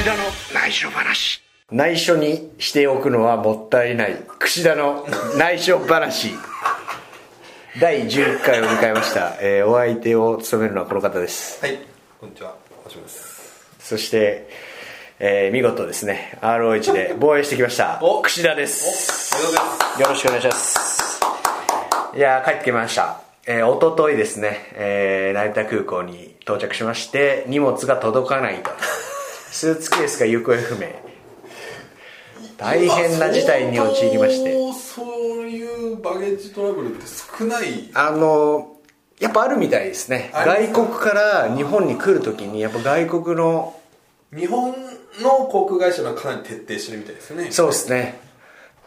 串田の内緒話。内緒にしておくのはもったいない。串田の内緒話。第11回を迎えました、えーお相手を務めるのはこの方です。はい、こんにちは、橋本です。そして、えー見事ですね。ROH で防衛してきました。お串田です。お、おはようございます。よろしくお願いします。いやー帰ってきました。えー、おとといですね、えー成田空港に到着しまして荷物が届かないとスーツケースが行方不明。大変な事態に陥りまして。そういうバゲージトラブルって少ない？あのやっぱあるみたいですね。外国から日本に来るときにやっぱ外国の日本の航空会社がかなり徹底してるみたいですよね。そうですね、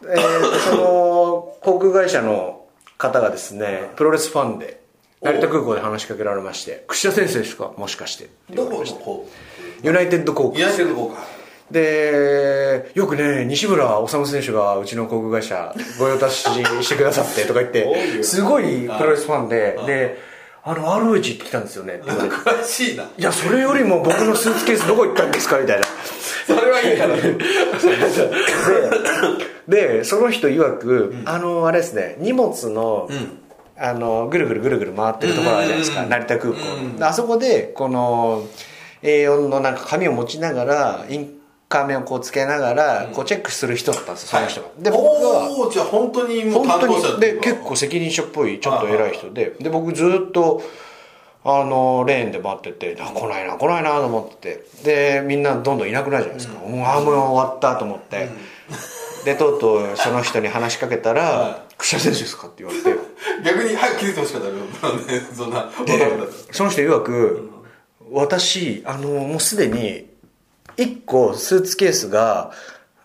えーその航空会社の方がですねプロレスファンで成田空港で話しかけられまして串田先生ですか？もしかしてどこの航ユナイテッド航空ユナ空イテッド航空。でよくね西村修選手がうちの航空会社御用達してくださってとか言って よ。すごいプロレスファンでであの ROH 行ってきたんですよね。って詳しいな。いやそれよりも僕のスーツケースどこ行ったんですかみたいな。それはいいから。ね。ででその人曰く、あのあれですね荷物の、ん。あのぐるぐるぐるぐる回ってるところあるじゃないですか、うん。成田空港、あそこでこの A4 のなんか紙を持ちながらインカーメをこうつけながら、こうチェックする人だったんですよその人が、で僕はじゃあ本当にもう担本当当者で結構責任者っぽいちょっと偉い人で。で僕ずっとあのレーンで待っててあ来ないな来ないなと思ってて。でみんなどんどんいなくなるじゃないですか、もうああもう終わったと思って、でとうとうその人に話しかけたらは「串田選手ですか?」って言われて。逆に早く気づいてほしかった そんな、その人曰く私あのもうすでに1個スーツケースが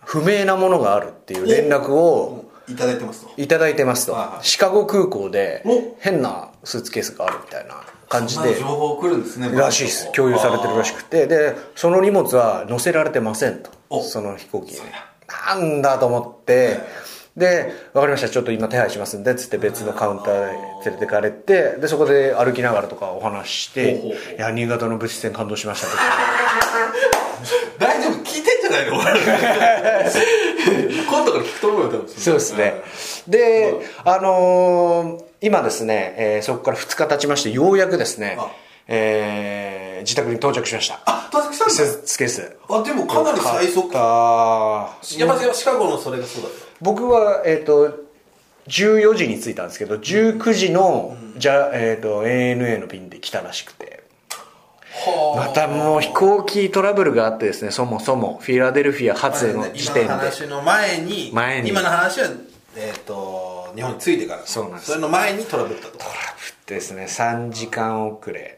不明なものがあるっていう連絡をいただいてますと。いただいてますと、はいはい。シカゴ空港でお。変なスーツケースがあるみたいな感じで情報来るんですね。らしいです。共有されてるらしくて。でその荷物は載せられてませんと。お。その飛行機なんだと思ってで分かりました。ちょっと今手配しますんでつって別のカウンターへ連れてかれてでそこで歩きながらとかお話ししていや新潟の物質戦感動しました。と か大丈夫？聞いてんじゃないの？今度から聞くと思うよ多分。そうですね。であ。のー今ですね、えーそこから2日経ちましてようやくですねあ、えー自宅に到着しました。あ到着したんスだーツケース。あでもかなり最速。あ山瀬シカゴのそれがそうだっ僕はえっ、と14時に着いたんですけど19時の、じゃえっ、と ANA の便で来たらしくて。またもう飛行機トラブルがあってですねそもそもフィラデルフィア発への時今点で。の話の前に前に。今の話はえっ、と日本に着いてから。そうなんです。それの前にトラブったと。ですね3時間遅れ。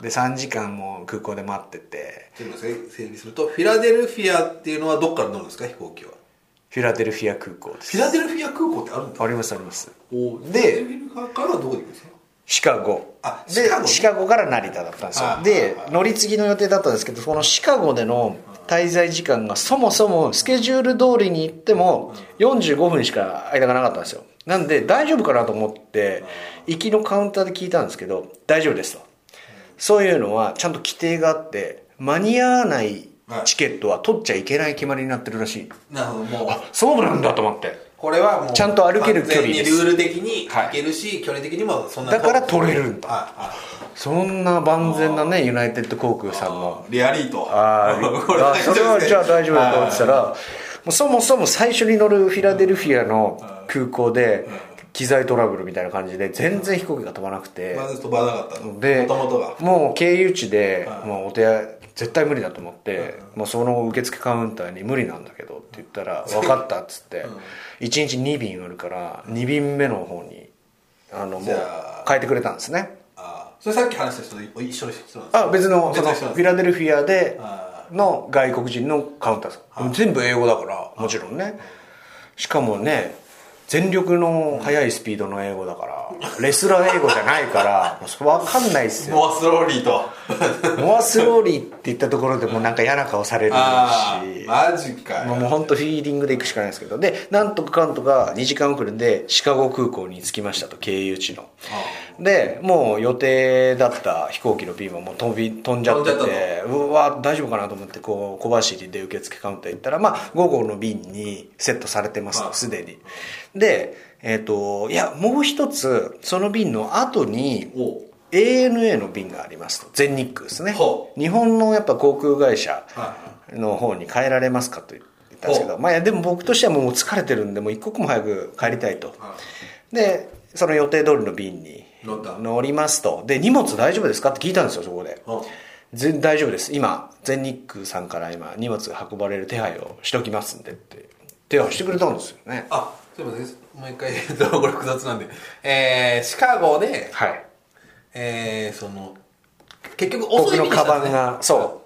で3時間も空港で待ってて。ちょっと整理するとフィラデルフィアっていうのはどっから乗るんですか飛行機は？フィラデルフィア空港です。フィラデルフィア空港ってあるんだ。ありますあります。おでフィラデルフィアからはどこで行くんですか？シカゴ。であシカゴね。シカゴから成田だったんですよ。あであ乗り継ぎの予定だったんですけどこのシカゴでの滞在時間がそもそもスケジュール通りに行っても45分しか間がなかったんですよ。なんで大丈夫かなと思って行きのカウンターで聞いたんですけど大丈夫ですと。そういうのはちゃんと規定があって間に合わないチケットは取っちゃいけない決まりになってるらしい。なるほどもう。そうなんだと思って。これはもうちゃんと歩ける距離です。ルール的にはい。行けるし、距離的にもそんなだから取れるんだ。はいはい。そんな万全なねユナイテッド航空さんの。リアリート。あ あそれはじゃあ大丈夫だと思ってたらそもそも最初に乗るフィラデルフィアの空港で機材トラブルみたいな感じで全然飛行機が飛ばなくて。まず飛ばなかったの。でもともとが。もう経由地ではい。もうお手絶対無理だと思ってもうその受付カウンターに無理なんだけどって言ったら分かったっつって1日2便あるから2便目の方にあのもう変えてくれたんですね。それさっき話した人と一緒ですか？あ別のそのフィラデルフィアであの外国人のカウンターです。全部英語だからもちろんね。しかもね全力の速いスピードの英語だからレスラー英語じゃないから分かんないっすよ。 more slowly と。 more slowly って言ったところでもうなんか嫌な顔されるあし。あマジかもう本当フィーリングで行くしかないですけど。でなんとかかんとか2時間遅れでシカゴ空港に着きましたと経由地の。でもう予定だった飛行機の便はもう飛び飛んじゃっててうわ大丈夫かなと思ってこう小走りで受付カウンター行ったらまあ午後の便にセットされてますすでにでえっ、といやもう一つその便の後にお ANA の便がありますと。全日空ですね。ほ日本のやっぱ航空会社はの方に変えられますかと言ったんですけど、まあ、でも僕としてはもう疲れてるんでもう一刻も早く帰りたいと。はでその予定通りの便に乗りますと。で荷物大丈夫ですかって聞いたんですよそこで。う。ん全大丈夫です。今全日空さんから今荷物が運ばれる手配をしておきますんでって手配してくれたんですよね。あすいませんもう一回言うとこれ複雑なんで。えー、シカゴではい。えー、その結局遅僕のい便にしたんですね。カバンがそ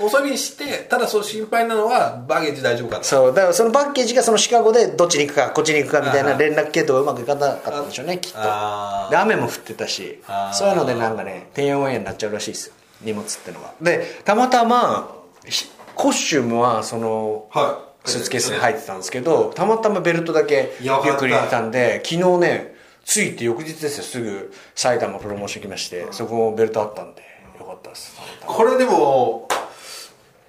う。遅い便にしてただそう心配なのはバゲージ大丈夫かと。そう。だからそのパッケージがそのシカゴでどっちに行くかこっちに行くかみたいな連絡系統がうまくいかなかったんでしょうねきっと。あで雨も降ってたしあー。そういうのでなんかねてんやわんやになっちゃうらしいですよ荷物ってのがでたまたまひコスチュームはそのはいスーツケースに入ってたんですけどたまたまベルトだけリュよかったックに入れてたんで昨日ね着いて翌日ですよすぐ埼玉プロモーション来ましてそこもベルトあったんでよかったです。これでも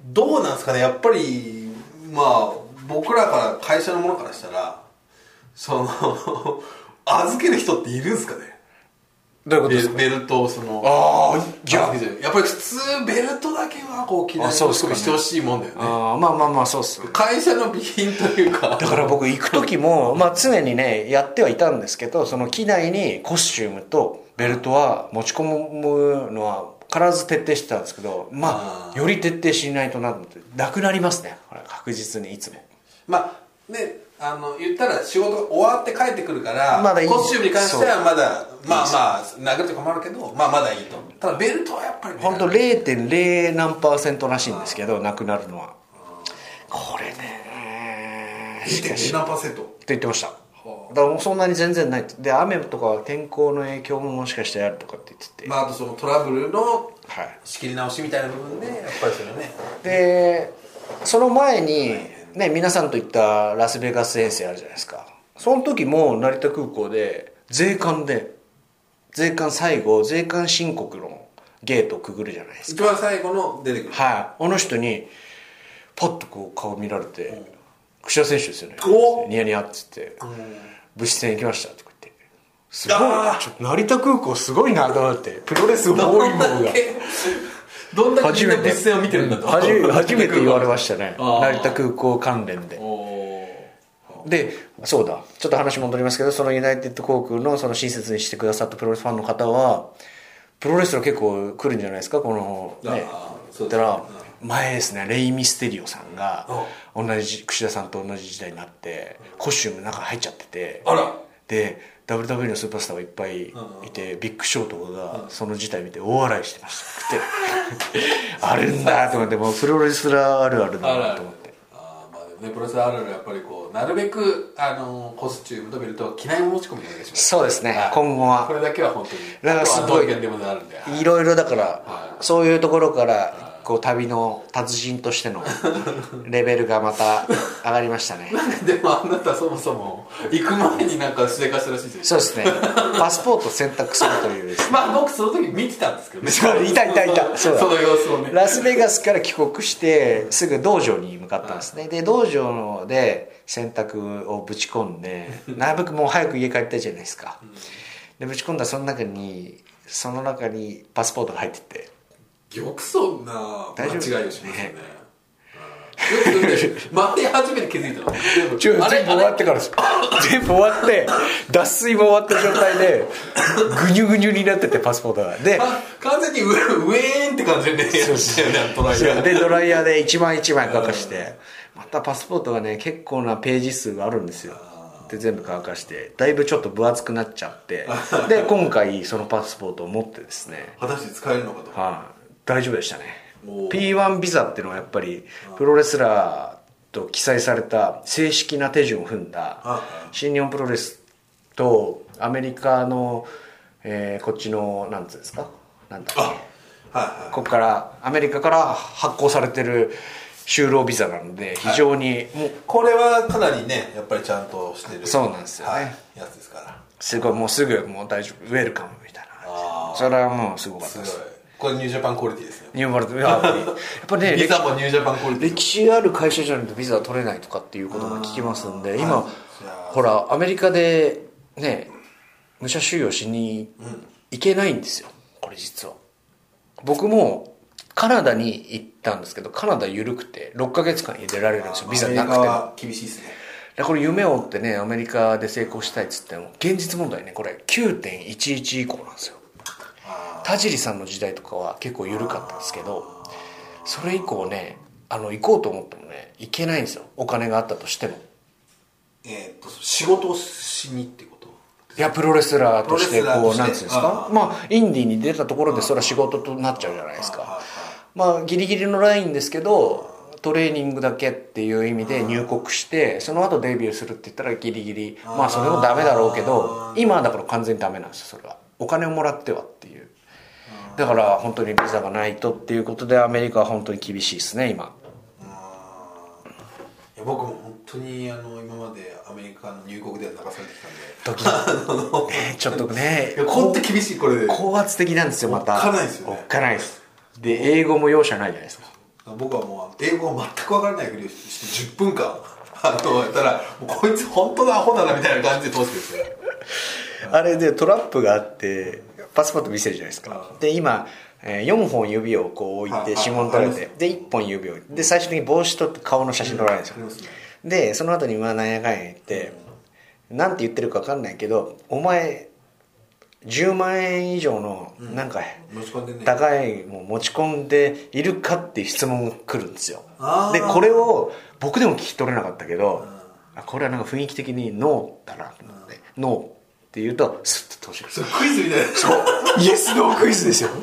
どうなんですかね？やっぱりまあ僕らから会社のものからしたらその 預ける人っているんですかね？どういうことですか？ベベルトをそのああ。いやっぱり普通ベルトだけはこう記念あそうっすかね。してほしいもんだよね。あーまあまあまあそうっす会社の備品というか。だから僕行く時も、まあ、常にねやってはいたんですけどその機内にコスチュームとベルトは持ち込むのは必ず徹底してたんですけどまああより徹底しないとなってなくなりますね。確実にいつも。まあねあの言ったら仕事が終わって帰ってくるから、まだいい。コスチュームに関してはまだまあまあ殴ると困るけどまあまだいいと。ただベルトはやっぱりね本当0.0何パーセントらしいんですけどなくなるのは。これね。しかし。0.2何パーセント？って言ってました。だからもうそんなに全然ない。ってで雨とか天候の影響ももしかしてあるとかって言ってて、まああとそのトラブルのはい。仕切り直しみたいな部分でやっぱりそれはね。でその前に、ね、皆さんと行ったラスベガス遠征あるじゃないですか。その時も成田空港で税関で税関最後税関申告のゲートをくぐるじゃないですか。一番最後の出てくる。はい。あの人にパッとこう顔見られて「櫛田選手ですよね。お」ニヤニヤっつって「物質戦行きました」って言って。すごい。成田空港すごいなと思ってプロレス多いものがどんだけみんな初めて物戦を見てるんだと。初め初めて言われましたね。成田空港関連で。でそうだ。ちょっと話戻りますけどそのユナイテッド航空のその親切にしてくださったプロレスファンの方はプロレスラー結構来るんじゃないですか？このね。そうですね。言ったら前ですね。レイ・ミステリオさんが同じ櫛田さんと同じ時代になってコスチュームの中入っちゃってて。あら。で WWE のスーパースターがいっぱいいて、ビッグショーとかがその事態見て大笑いしてました。で あるんだと思ってもうプロレスラーあるあるだなと思って。あーまあでもねプロレスあるあるやっぱりこうなるべくあのコスチュームとベルトは機内持ち込みお願いします。そうですね。はい。今後は。これだけは本当に。だからすごいいろいろだから、はそういうところからこう旅の達人としての レベルがまた上がりましたね。でもあなたそもそも行く前になんかしでかしたらしいですよ。そうですね。パスポート選択するというですね。まあ僕その時見てたんですけどね。そういたいたいた。そうだ。その様子をね。ラスベガスから帰国してすぐ道場に向かったんですね。で道場で洗濯をぶち込んで なるべくもう早く家帰りたいじゃないですか。でぶち込んだらその中にその中にパスポートが入っててよくそんな間大丈夫違いをしますよね。うん。よくそれで回り始めて気づいたの。全部終わってからです。全部終わって脱水も終わった状態でぐにゅぐにゅになっててパスポートが。であ完全に上上ーんって感じでねやったよねトライアでドライヤーで一枚一枚乾かしてまたパスポートがね結構なページ数があるんですよ。で全部乾かしてだいぶちょっと分厚くなっちゃって。で今回そのパスポートを持ってですね。果たして使えるのかと。はい、大丈夫でしたね。おー。P1 ビザっていうのはやっぱりプロレスラーと記載された正式な手順を踏んだあ新日本プロレスとアメリカの、えーこっちのなんつうんですか？なんだっけ？あはいはい。ここからアメリカから発行されてる就労ビザなので非常にもうこれはかなりねやっぱりちゃんとしてるそうなんですよね。はい、やつですから。すごいもうすぐもう大丈夫。ウェルカムみたいなそれはもうすごかっす。ごい。たですこれニュージャパンクオリティですね。ニューバルトいややっぱりやっぱね ビザもニュージャパンクオリティ。歴史ある会社じゃないとビザ取れないとかっていうことが聞きますんで今はいほらアメリカでね武者修行しに行けないんですよ。これ実は。僕もカナダに行ったんですけどカナダ緩くて6ヶ月間入れられるんですよ。ビザなくて厳しいですね。でこれ夢を追ってねアメリカで成功したいっつっても現実問題ねこれ9.11以降なんですよ。あ田尻さんの時代とかは結構緩かったんですけどそれ以降ねあの行こうと思ってもね行けないんですよ。お金があったとしても。ーえーっと仕事をしにってこと？いやプロレスラーとしてことうなんつうんですか？あまあインディーに出たところでそれは仕事となっちゃうじゃないですあかまあギリギリのラインですけどトレーニングだけっていう意味で入国してその後デビューするって言ったらギリギリ。まあそれもダメだろうけど今はだから完全にダメなんですよそれは。お金をもらってはっていうだから本当にビザがないとっていうことでアメリカは本当に厳しいですね今。いや僕も本当にあの今までアメリカの入国では流されてき時たんで。あのねちょっとね。いや本当厳しいこれで。高圧的なんですよまた。おっかないですよね。おっかないです。で英語も容赦ないじゃないですか。僕はもう英語が全く分からないふりをして10分間あのやったらもうこいつ本当のアホだなみたいな感じで通してですねあれでトラップがあってパスポート見せるじゃないですか。で今、え4本指をこう置いはいて指紋取られはいてで1本指を置いてで最終的に帽子取って顔の写真撮られるんですよ。でその後にまあなんやかんや言ってなんて言ってるか分かんないけどお前10万円以上のなんか高いもう持ち込んでいるかっていう質問が来るんですよ。でこれを僕でも聞き取れなかったけどあこれはなんか雰囲気的にノーだなと思って。ノーって言うとスッと通してくるクイズみたいな。そう。イエスノークイズですよ。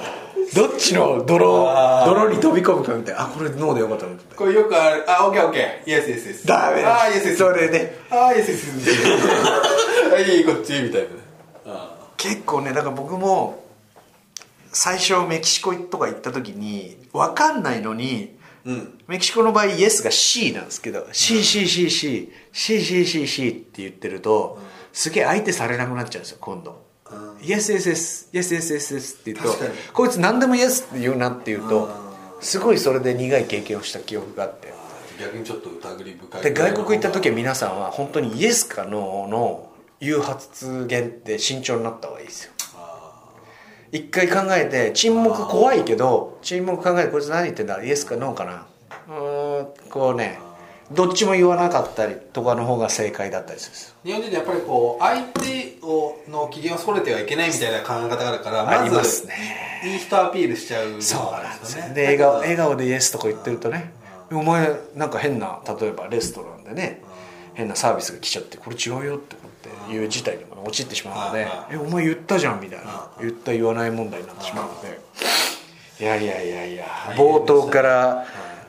どっちの泥泥に飛び込むかみたいな。あこれノーでよかったこれよくある。あオッケーオッケー。イエスイエスイエス。ダメだあイエスイエス。それであイエスイエスは いこっちみたいな。あ結構ねだから僕も最初メキシコとか行った時に分かんないのにうん。メキシコの場合イエスが C なんですけど CCCCCCCCC って言ってるとすげえ相手されなくなっちゃうんですよ今度。うん。イエスイエスイエスイエスイエスイエスって言うとこいつ何でもイエスって言うなって言うとあすごいそれで苦い経験をした記憶があって。逆にちょっと疑り深いで外国行った時は皆さんは本当にイエスかノーの言う発言って慎重になった方がいいですよ。一回考えて沈黙怖いけど沈黙考えてこいつ何言ってんだ？イエスかノーかな？うーんこうねどっちも言わなかったりとかの方が正解だったりする。んですよ日本人ってやっぱりこう相手をの機嫌をそれてはいけないみたいな考え方があるからありまますずねいい人アピールしちゃうそうなんですよね。で笑顔笑顔でイエスとか言ってるとねお前なんか変な例えばレストランでね変なサービスが来ちゃってこれ違うよって思っていう事態にも陥ってしまうのではいはい「えお前言ったじゃん」みたいな。言った言わない問題になってしまうので。いやいやいやいや。冒頭から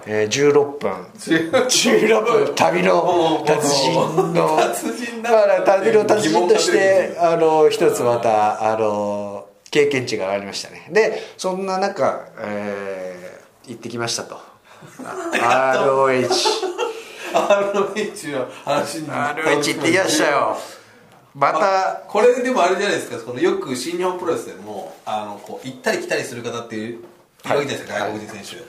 えー16分16分旅の達人の達人だだから旅の達人としててあの一つまたあの経験値がありましたね。でそんな中、えー行ってきましたと。ROH ROH の話に ROH 行ってきましたよ。またこれでもあれじゃないですかそのよく新日本プロレスでもあのこう行ったり来たりする方っていうい。るわけじゃないですか、はい外国人選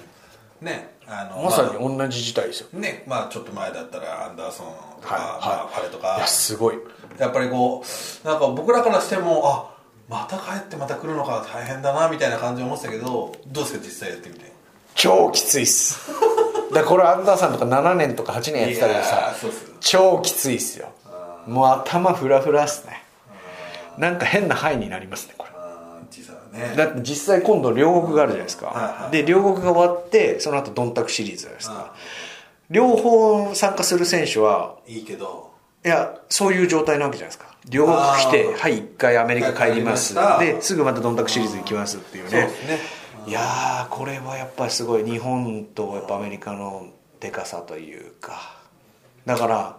手、ねあのまさあに同じ事態ですよ。ねまあちょっと前だったらアンダーソンとか、はいまあ、ファレといかやすごい。やっぱりこうなんか僕らからしてもあまた帰ってまた来るのか大変だなみたいな感じを思ってたけどどうですか実際やってみて？超きついっす。だからこれアンダーさんとか7年とか8年やってたけどさ超きついっすよ。もう頭フラフラっすね。なんか変な範囲になりますねね。だって実際今度両国があるじゃないですか、はいはいで両国が終わってその後ドンタクシリーズじゃないですか、両方参加する選手はいいけど。いやそういう状態なわけじゃないですか。両国来てはい一回アメリカ帰ります。ですぐまたドンタクシリーズ行きますっていうね。ね。いやーこれはやっぱりすごい日本とやっぱアメリカのでかさというか。だから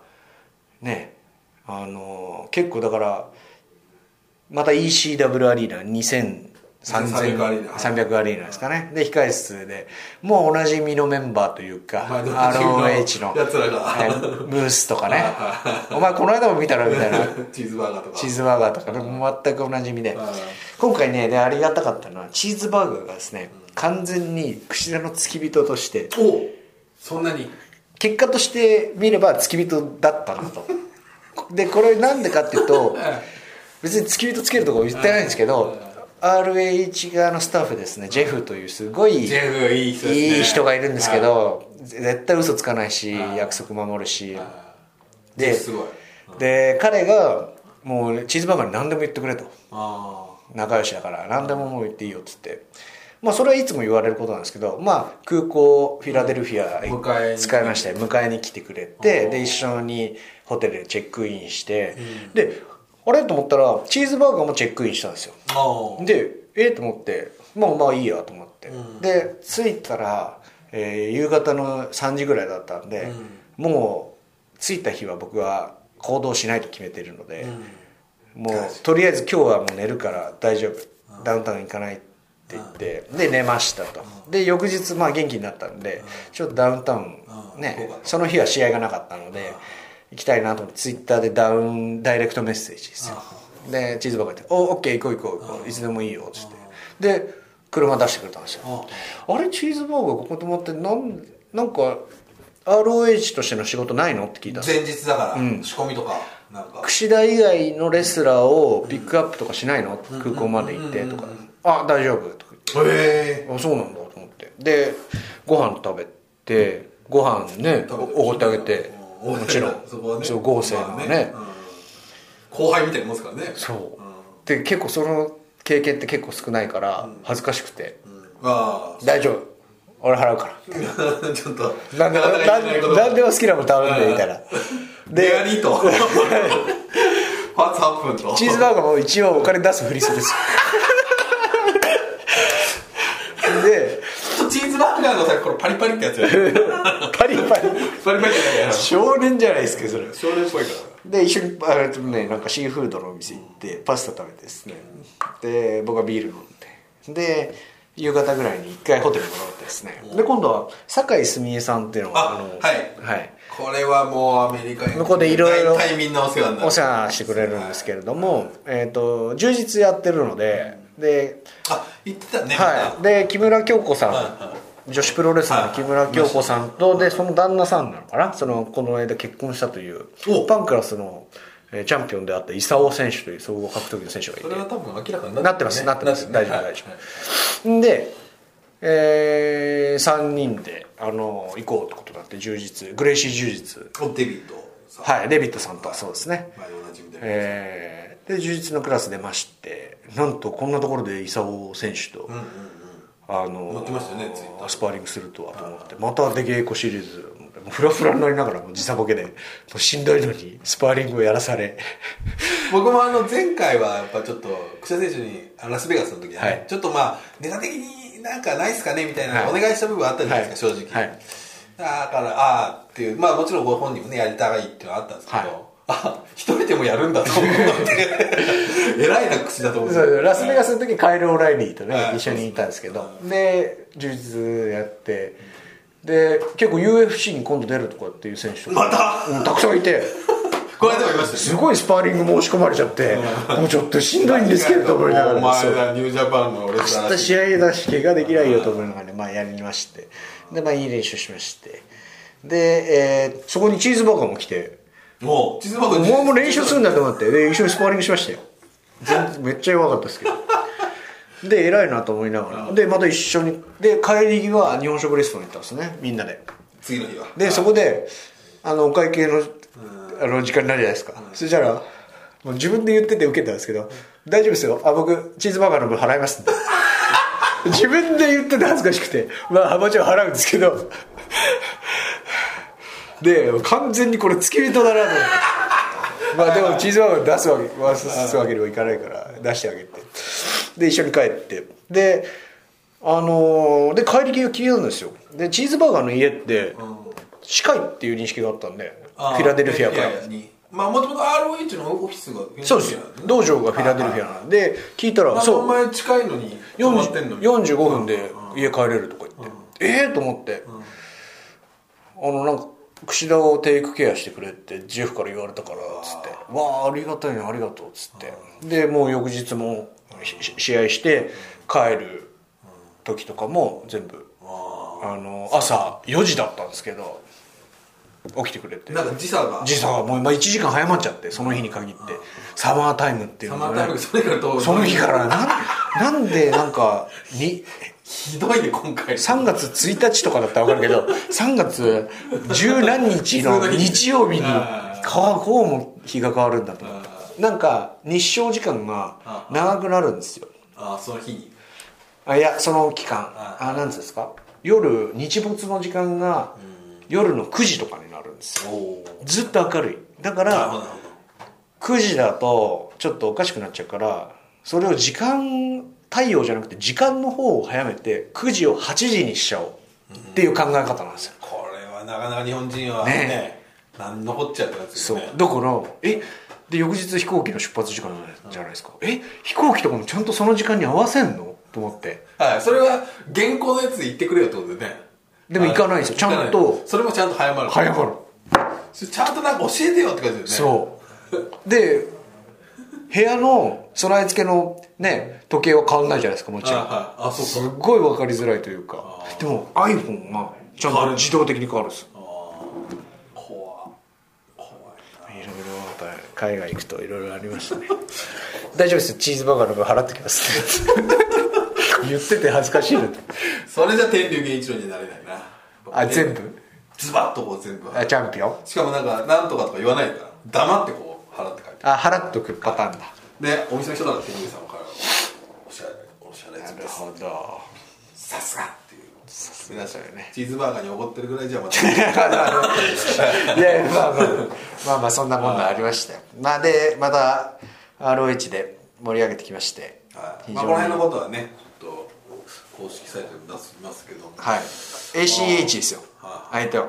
ねあの結構だからまた ECW アリーナ300アリーナ300アリーナですかね。で控室でもうおなじみのメンバーというか ROH のやつらが。はいムースとかね。お前この間も見たらみたいな チーズバーガーとか。チーズバーガーとか。ね全くおなじみで。はい今回ねでありがたかったのはチーズバーガーがですね完全に櫛田の付き人として。おそんなに。結果として見れば付き人だったなと。でこれなんでかっていうと別に付き人つけるとこ言ってないんですけど RH 側のスタッフですね。ジェフというすごいジェフいい人いい人がいるんですけど絶対嘘つかないしはい。約束守るし。でですごい。で彼がもうチーズバーガーに何でも言ってくれと。あ仲良しだから何でももう言っていいよっつって。まあそれはいつも言われることなんですけどまあ空港フィラデルフィア使いまして迎えに来てくれてで一緒にホテルでチェックインしてであれ？と思ったらチーズバーガーもチェックインしたんですよ。ああ。でえ？えと思ってもうまあいいやと思って、うん。で着いたら、えー夕方の3時ぐらいだったんで、もう着いた日は僕は行動しないと決めてるので、もうとりあえず今日はもう寝るから大丈夫。ダウンタウン行かないって言ってで寝ましたと。で翌日まあ元気になったんでちょっとダウンタウンうん。ねその日は試合がなかったので行きたいなと思ってツイッターでダウンダイレクトメッセージですよ。でチーズバーガーって「おオッケー行こう行こう行こういつでもいいよ」っつって。で車出してくれたんですよ。あれチーズバーガーここ泊まってなんなんか ROH としての仕事ないのって聞いた前日だから、ん。仕込みとかなんか。櫛田以外のレスラーをピックアップとかしないの？空港まで行ってとか「あ大丈夫」とか言って。へえ。あそうなんだと思って。でご飯食べてご飯ねおごってあげて。うんもちろん。そこはね。合成のまあね。うん。後輩みたいなもんですからね。そう。で結構その経験って結構少ないから恥ずかしくて。うん。あ「大丈夫。俺払うから」あ ちょっと。なんでなかなかなん言えないことなんでも好きなもん頼んでみたいな。でやりと。ツ8分と。チーズバーガーも一応お金出すふりするんですよでチーのさこのパリパリってやつ パリパリ。パリパリじゃないや。少年じゃないですかそれ。少年っぽいかで一緒にあれねなんかシーフードのお店行ってパスタ食べてですね。で僕はビール飲んで。で夕方ぐらいに一回ホテルに戻ってですね。で今度は酒井澄江さんっていうのがあはい。はい、らこれはもうアメリカに向こうでいろいろ大体みんなお世話してくれるんですけれども、えー、と充実やってるのでで,、あ言ってたねはい、で木村京子さん、女子プロレスラーの木村京子さんとでその旦那さんなのかな？そのこの間結婚したというお。パンクラスのえーチャンピオンであった功選手という総合格闘技の選手がいて。それは多分明らかになってますなってます大丈夫はい大丈夫。で、え3人であの行こうってことになって充実グレイシー充実。おデビッドさん。はいデビッドさんと。はそうですね。前おなじみでえーで充実のクラス出ましてなんとこんなところで功選手と、あの載ってましたよねツイッター。スパーリングするとはと思って。また出稽古シリーズフラフラになりながら時差ボケでもうしんどいのにスパーリングをやらされ。僕もあの前回はやっぱちょっと草選手にあラスベガスの時はね、はい。ちょっとまあネタ的になんかないっすかねみたいな。はい。お願いした部分あったじゃないですか、はい。正直、はい。だからああっていうまあもちろんご本人もねやりたいっていうのはあったんですけど、はいあ一人でもやるんだと思って。偉いな口だと思って。ラスベガスの時カイル・オライリーとね、はい。一緒にいたんですけど。で充実やって。で結構 UFC に今度出るとかっていう選手とか。また？うんたくさんいて。この間もいましたすごいスパーリング申し込まれちゃって。もうちょっとしんどいんですけどと思いながおらそう。前だニュージャパンのレスラー明日試合だし怪我できないよと思いながら。ね、まあ、やりまして。でまあいい練習しまして。で、えーそこにチーズバーガーも来てもうチーズバーガーお前も練習するんだと思って。で一緒にスパーリングしましたよ。全然めっちゃ弱かったですけど。で偉いなと思いながら。でまた一緒に。で帰り際日本食レストランに行ったんですね。みんなで。次の日は。でそこであのお会計のあの時間になるじゃないですか、そしたらもう自分で言ってて受けたんですけど「大丈夫ですよ。あ僕チーズバーガーの分払いますんで」自分で言ってて恥ずかしくて。まあもちろん払うんですけどで完全にこれ付き人だなと思って。まあでもチーズバーガー出すわけ渡すわけにはいかないから出してあげて。で一緒に帰って。であのーで帰り際聞いたんですよ。でチーズバーガーの家って近いっていう認識があったんでフィラデルフィアから。まあもともと ROH のオフィスがそうです。よ道場がフィラデルフィアなんで聞いたらそそう。うお前近いのに泊まってんのに。40 45分で家帰れるとか言って、ええー、と思って、あのなんか櫛田をテイクケアしてくれってジェフから言われたからっつって「わあありがたいねありがとう」っつって。でもう翌日もし試合して帰る時とかも全部あの朝4時だったんですけど起きてくれて。なんか時差が。時差がもうまあ1時間早まっちゃってその日に限って。サマータイムっていうのがね。サマータイムそれからとその日からなんなんでなんかにひどいね今回。3月1日とかだったら分かるけど3月十何日の日。曜日にかこうも日が変わるんだと思ったなんか日照時間が長くなるんですよ。ああその日に。あいやその期間。ああなんですか？夜日没の時間が夜の9時とかになるんですよ。ずっと明るい。だからなる9時だとちょっとおかしくなっちゃうからそれを時間太陽じゃなくて時間の方を早めて9時を8時にしちゃおうっていう考え方なんですよ、これはなかなか日本人はねね。何のこっちゃってやつですそう。だからえで翌日飛行機の出発時間じゃないですか、え飛行機とかもちゃんとその時間に合わせんの？と思って。はいそれは現行のやつで言ってくれよってことでね。でも行かないんですよ。ちゃんと。それもちゃんと早まる早まる。ちゃんとなんか教えてよって感じですよね。そう。で部屋の備え付けのね時計は変わんないじゃないですかもちろん、はいはい。あそうか。すっごい分かりづらいというか。でも iPhone がちゃんと自動的に変わるんです怖怖いいろいろやっぱ海外行くといろいろありましたね。大丈夫です。チーズバーガーの分払ってきます。言ってて恥ずかしいなとそれじゃ天竜源一郎にはなれないな。あ全部？ズバッとこう全部あチャンピオン？しかもなんかなんとかとか言わないから。黙ってこう払って帰って。あ払っとくパターンだ。でお店の人から天竜さんからおしゃれおしゃれなるですほどさすがっていう皆さんよね。チーズバーガーにおごってるぐらいじゃまた。いやいやまあまあまあまあそんなもんがありましたよ。まあでまた ROH で盛り上げてきましてはい。まあこの辺のことはねちょっと公式サイトで出しますけど。はい。ACH ですよ。は相手は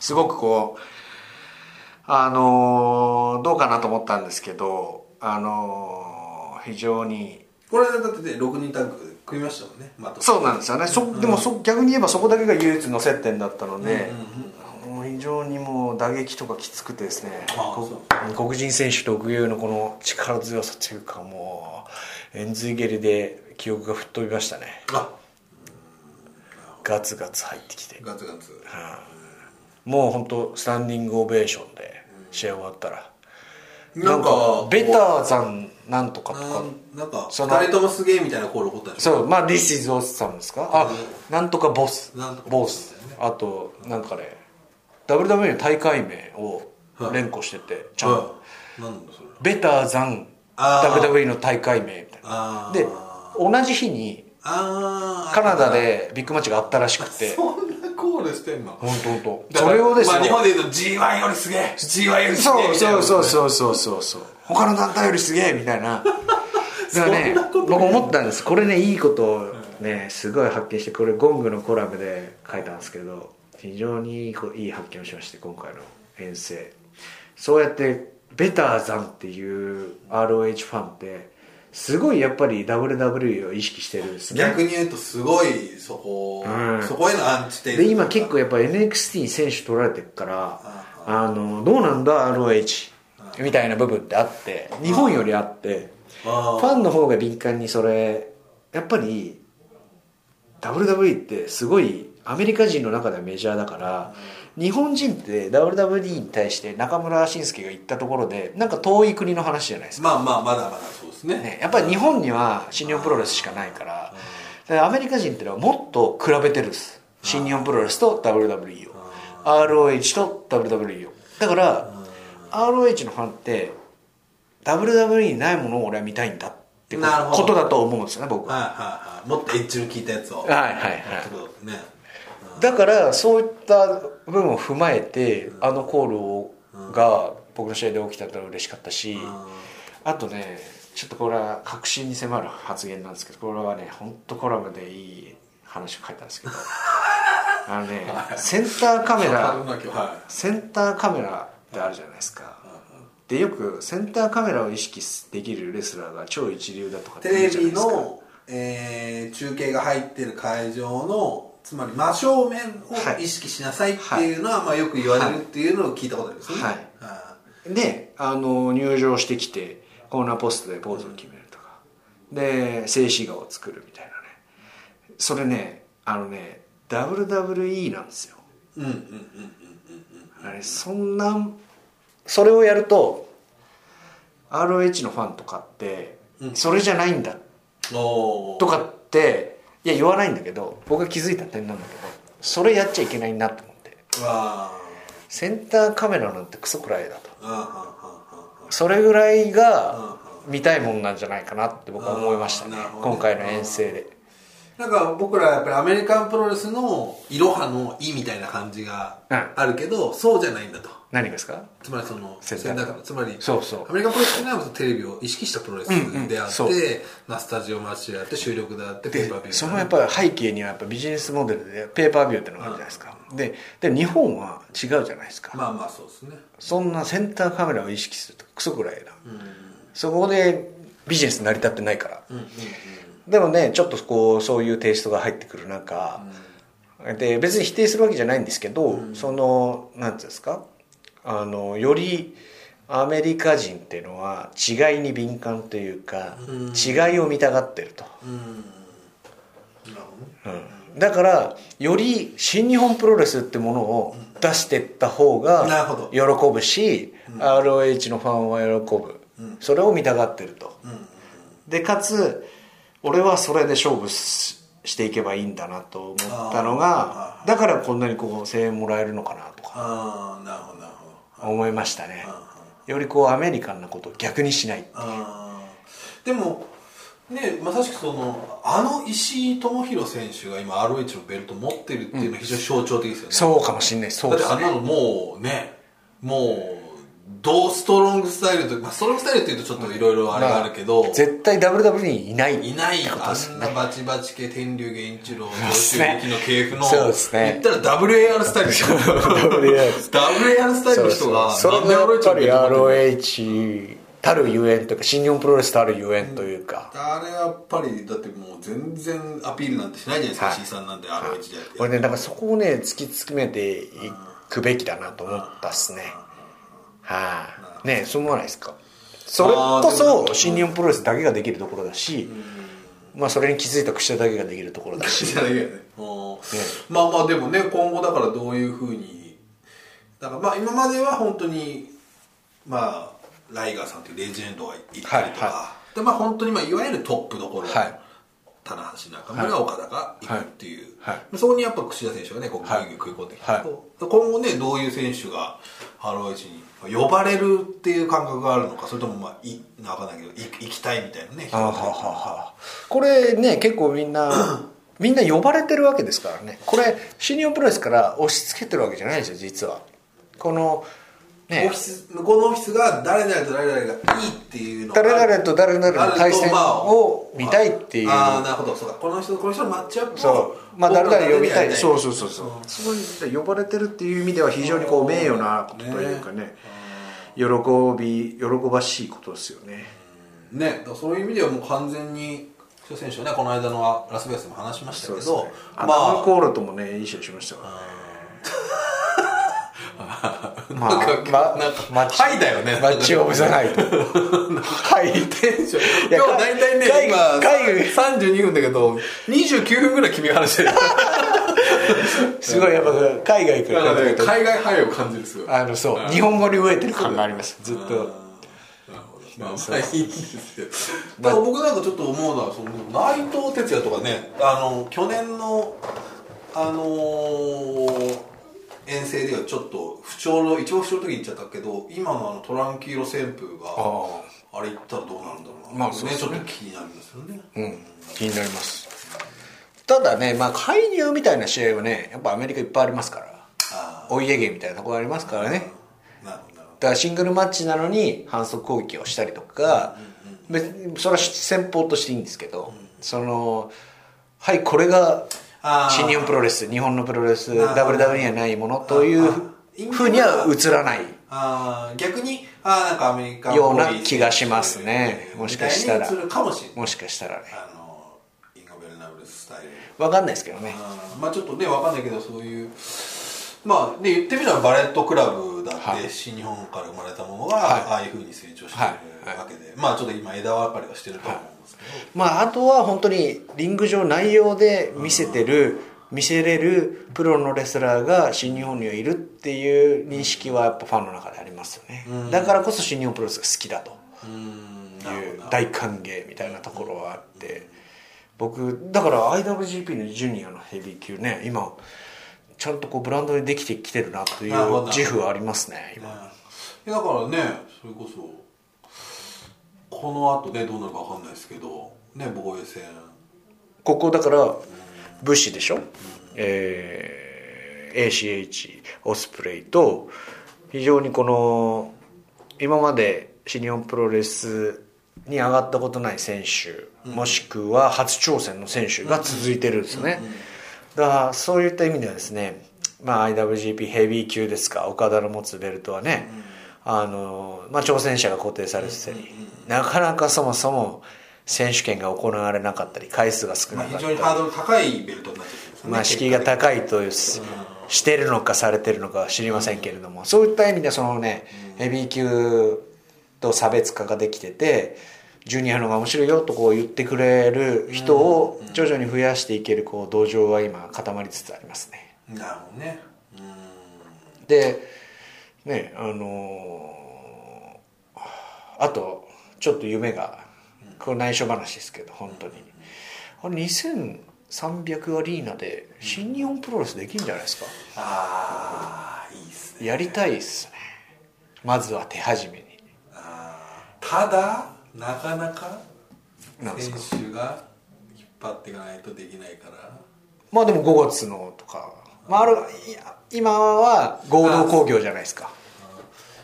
すごくこうあのーどうかなと思ったんですけどあのー非常にこれだってね6人タッグで組みましたもんねまたそうなんですよね。そでもそ逆に言えばそこだけが唯一の接点だったので、もう非常にもう打撃とかきつくてですね黒人選手特有のこの力強さというかもう円髄蹴りで記憶が吹っ飛びましたね。あ。ガツガツ入ってきて。ガツガツ。もう本当スタンディングオベーションで試合終わったら、なんかベターザンなんとかとか。なんかその2人ともすげえみたいなコール起こったでしょ？そうまあ This is awesome ですか？あなんとかボス。なんとかボボス。スあとなんかね WWE の大会名を連呼しててちゃんと。ベター。ザン WWE の大会名みたいな。で同じ日にカナダでビッグマッチがあったらしくて。そんなコールしてんの？本当本当。それをですね。まあ、日本で言うと G1 よりすげえ G1 よりすげえそうそうそうそうそうそうそう。他の団体よりすげえみたいな。だからね僕思ったんです。これねいいことをねすごい発見してこれゴングのコラムで書いたんですけど非常にいいこいい発見をしまして今回の遠征。そうやってベターザンっていう ROH ファンってすごいやっぱり WWE を意識してるんですね。逆に言うとすごいそこ、うん。そこへのアンチテーゼで今結構やっぱ NXT に選手取られてるからあのどうなんだ ROH みたいな部分ってあって日本よりあってファンの方が敏感にそれやっぱり WWE ってすごいアメリカ人の中ではメジャーだから日本人って WWE に対して中村慎介が言ったところでなんか遠い国の話じゃないですか、まあまあまだまだそうですね。ね、やっぱり日本には新日本プロレスしかないからだからアメリカ人ってのはもっと比べてるんです。新日本プロレスと WWE を ROH と WWE をだから ROH のファンって WWE にないものを俺は見たいんだってことだと思うんですよね僕は。はいはいはい。もっとエッジの効いたやつを。はいはいはい。ねだからそういった部分を踏まえてあのコールをが僕の試合で起きたと嬉しかったしあとねちょっとこれは確信に迫る発言なんですけどこれはね本当コラムでいい話を書いたんですけど。あのねセンターカメラはセンターカメラってあるじゃないですか。でよくセンターカメラを意識できるレスラーが超一流だとか。テレビの、えー中継が入ってる会場のつまり真正面を意識しなさいっていうのは、まあ、よく言われるっていうのを聞いたことありますね、はい。あであの入場してきてコーナーポストでポーズを決めるとか、で静止画を作るみたいなね。それねあのね WWE なんですよ。ーうんうんうんあれそんなそれをやると ROH のファンとかってうん。それじゃないんだ。とかっていや言わないんだけど僕が気づいた点なんだけどそれやっちゃいけないなと思って。あ。センターカメラなんてクソくらいだと。それぐらいうんが見たいもんなんじゃないかなって僕は思いましたね。今回の遠征で。なんか僕らやっぱりアメリカンプロレスのいろはの「い」みたいな感じがうん。あるけど、そうじゃないんだと何がですか？つまりそのセンターセンターカメラつまりそうそう。アメリカンプロレスっていうのはテレビを意識したプロレスうんうん。であって、そう。まあ、スタジオマッチであって収録であってペでーパービューそのやっぱり背景にはやっぱビジネスモデルでペーパービューってのがあるじゃないですか。でで日本は違うじゃないですか。まあまあそうですね。そんなセンターカメラを意識するとクソくらいだそこでビジネス成り立ってないから。うんうんでもねちょっとこうそういうテイストが入ってくる中、で別に否定するわけじゃないんですけど、そのなんていうんですか？あのよりアメリカ人っていうのは違いに敏感というか、うん。違いを見たがってると、うん。うん。だからより新日本プロレスってものを出していった方が喜ぶし、ROH のファンは喜ぶ、うん。それを見たがってると。でかつ俺はそれで勝負ししていけばいいんだなと思ったのがだからこんなにこう声援もらえるのかなとか。ああなるほどなるほど思いましたね。あよりこうアメリカンなことを逆にしないでもねまさしくそのあの石井智弘選手が今 ROH のベルト持ってるっていうのは非常に象徴的ですよね、そうかもしんないそうですねだってあんなのもうねもうどうストロングスタイルと、まあ、ストロングスタイルっていうとちょっといろいろあれがあるけど、まあ絶対 WWE にいないいないあんなバチバチ系天竜源一郎上す州力の系譜のそうですね。言ったら WAR スタイルですよ WAR スタイルの人がそれがやっぱり ROH たるゆえんというか新日本プロレスたるゆえんというか、あれやっぱりだってもう全然アピールなんてしないじゃないですか、はい。C さんなんて ROH でやって。俺ねだからそこをね突き詰めていくべきだなと思ったっすねはい、ねそう思わないですか？それこそも。新日本プロレスだけができるところだし、まあそれに気づいた櫛田だけができるところだし。じゃないよね。うん。まあまあでもね今後だからどういうふうにだからまあ今までは本当にまあライガーさんというレジェンドがいたりとか、はいはでまあ本当にまあいわゆるトップどころ、はい棚橋中村岡田が行くっていう、そこにやっぱ櫛田選手がねこうグはい。イグイ食い込んできたけど、今後ねどういう選手が ROH に呼ばれるっていう感覚があるのかそれともまあいわかんないけどい行きたいみたいなねあはははこれね結構みんな みんな呼ばれてるわけですからね。これ新日本プロレスから押し付けてるわけじゃないんですよ実は。このね。オフィス向こうのオフィスが誰々と誰々がいいっていうのが誰々と誰々の対戦を見たいっていう。ああなるほど。そうか。この人とこの人のマッチアップをそう。まあ誰々呼びたいそうそうそうそう。そういう呼ばれてるっていう意味では非常にこう名誉なことというかね。喜び喜ばしいことですよね。ね。そういう意味ではもう完全に選手はねこの間のラスベガスでも話しましたけど、アまダム・あコールともねいい試合しましたからねまあなんかまはいだよね。マッチオブザナイトはいテンション。今日大体ね海今海32分だけど29分ぐらい君が話してる。すごいやっぱ海外か。ら海外ハイを感じるすあのそう日本語に飢えてる感がありますずっと。まあまあいいんですよ。だから僕なんかちょっと思うのはその内藤哲也とかねあの去年のあのー遠征ではちょっと不調の一番不調の時に言っちゃったけど今のあのトランキーロ旋風がああ。れ言ったらどうなるんだろうな、まあそうですね。ちょっと気になるんですよね、うん。気になります。ただねまあ介入みたいな試合はねやっぱアメリカいっぱいありますから。あお家芸みたいなところありますからね。あなるほどだからシングルマッチなのに反則攻撃をしたりとか、別にそれは戦法としていいんですけど、そのはいこれが新日本プロレス日本のプロレス WW にはないものというふうには映らない。あー。逆にあーなんかアメリカような気がしますね。もしかしたら。もしかしたらね。あのインゴベルナブルスタイル。分かんないですけどね。まあちょっとねわかんないけどそういうまあね言ってみればバレットクラブだって、はい。新日本から生まれたものが、はい。ああいうふうに成長してるわけで、まあちょっと今枝分かれはしてると思うまああとは本当にリング上内容で見せてる見せれるプロのレスラーが新日本にはいるっていう認識はやっぱファンの中でありますよね、うん。だからこそ新日本プロレスが好きだと。いう大歓迎みたいなところはあって。僕だから IWGP のジュニアのヘビー級ね今ちゃんとこうブランドにできてきてるなという自負はありますね今。だからねそれこそこの後ねどうなるかわかんないですけどね防衛戦。ここだからブッシュでしょ、えー ACH オスプレイと非常にこの今まで新日本プロレスに上がったことない選手、もしくは初挑戦の選手が続いてるんですね、だからそういった意味ではですね、まあ、IWGP ヘビー級ですか？岡田の持つベルトはね、あのまあ、挑戦者が固定されてたり、なかなかそもそも選手権が行われなかったり回数が少まあ、なかったり、非常にハードル高いベルトになってるんですよねまあ、敷居が高いというしてるのかされてるのかは知りませんけれどもそういった意味でそのねヘビー級と差別化ができててジュニアの方が面白いよとこう言ってくれる人を徐々に増やしていけるこう土壌は今固まりつつありますね。なるほどね。うん。でねあのーあとちょっと夢がこれ内緒話ですけど本当に。あれ2300アリーナで新日本プロレスできるんじゃないですか？ああいいっすね。やりたいっすね。まずは手始めに。ただなかなか選手が引っ張っていかないとできないから。まあでも5月のとか。まあある今は合同工業じゃないですか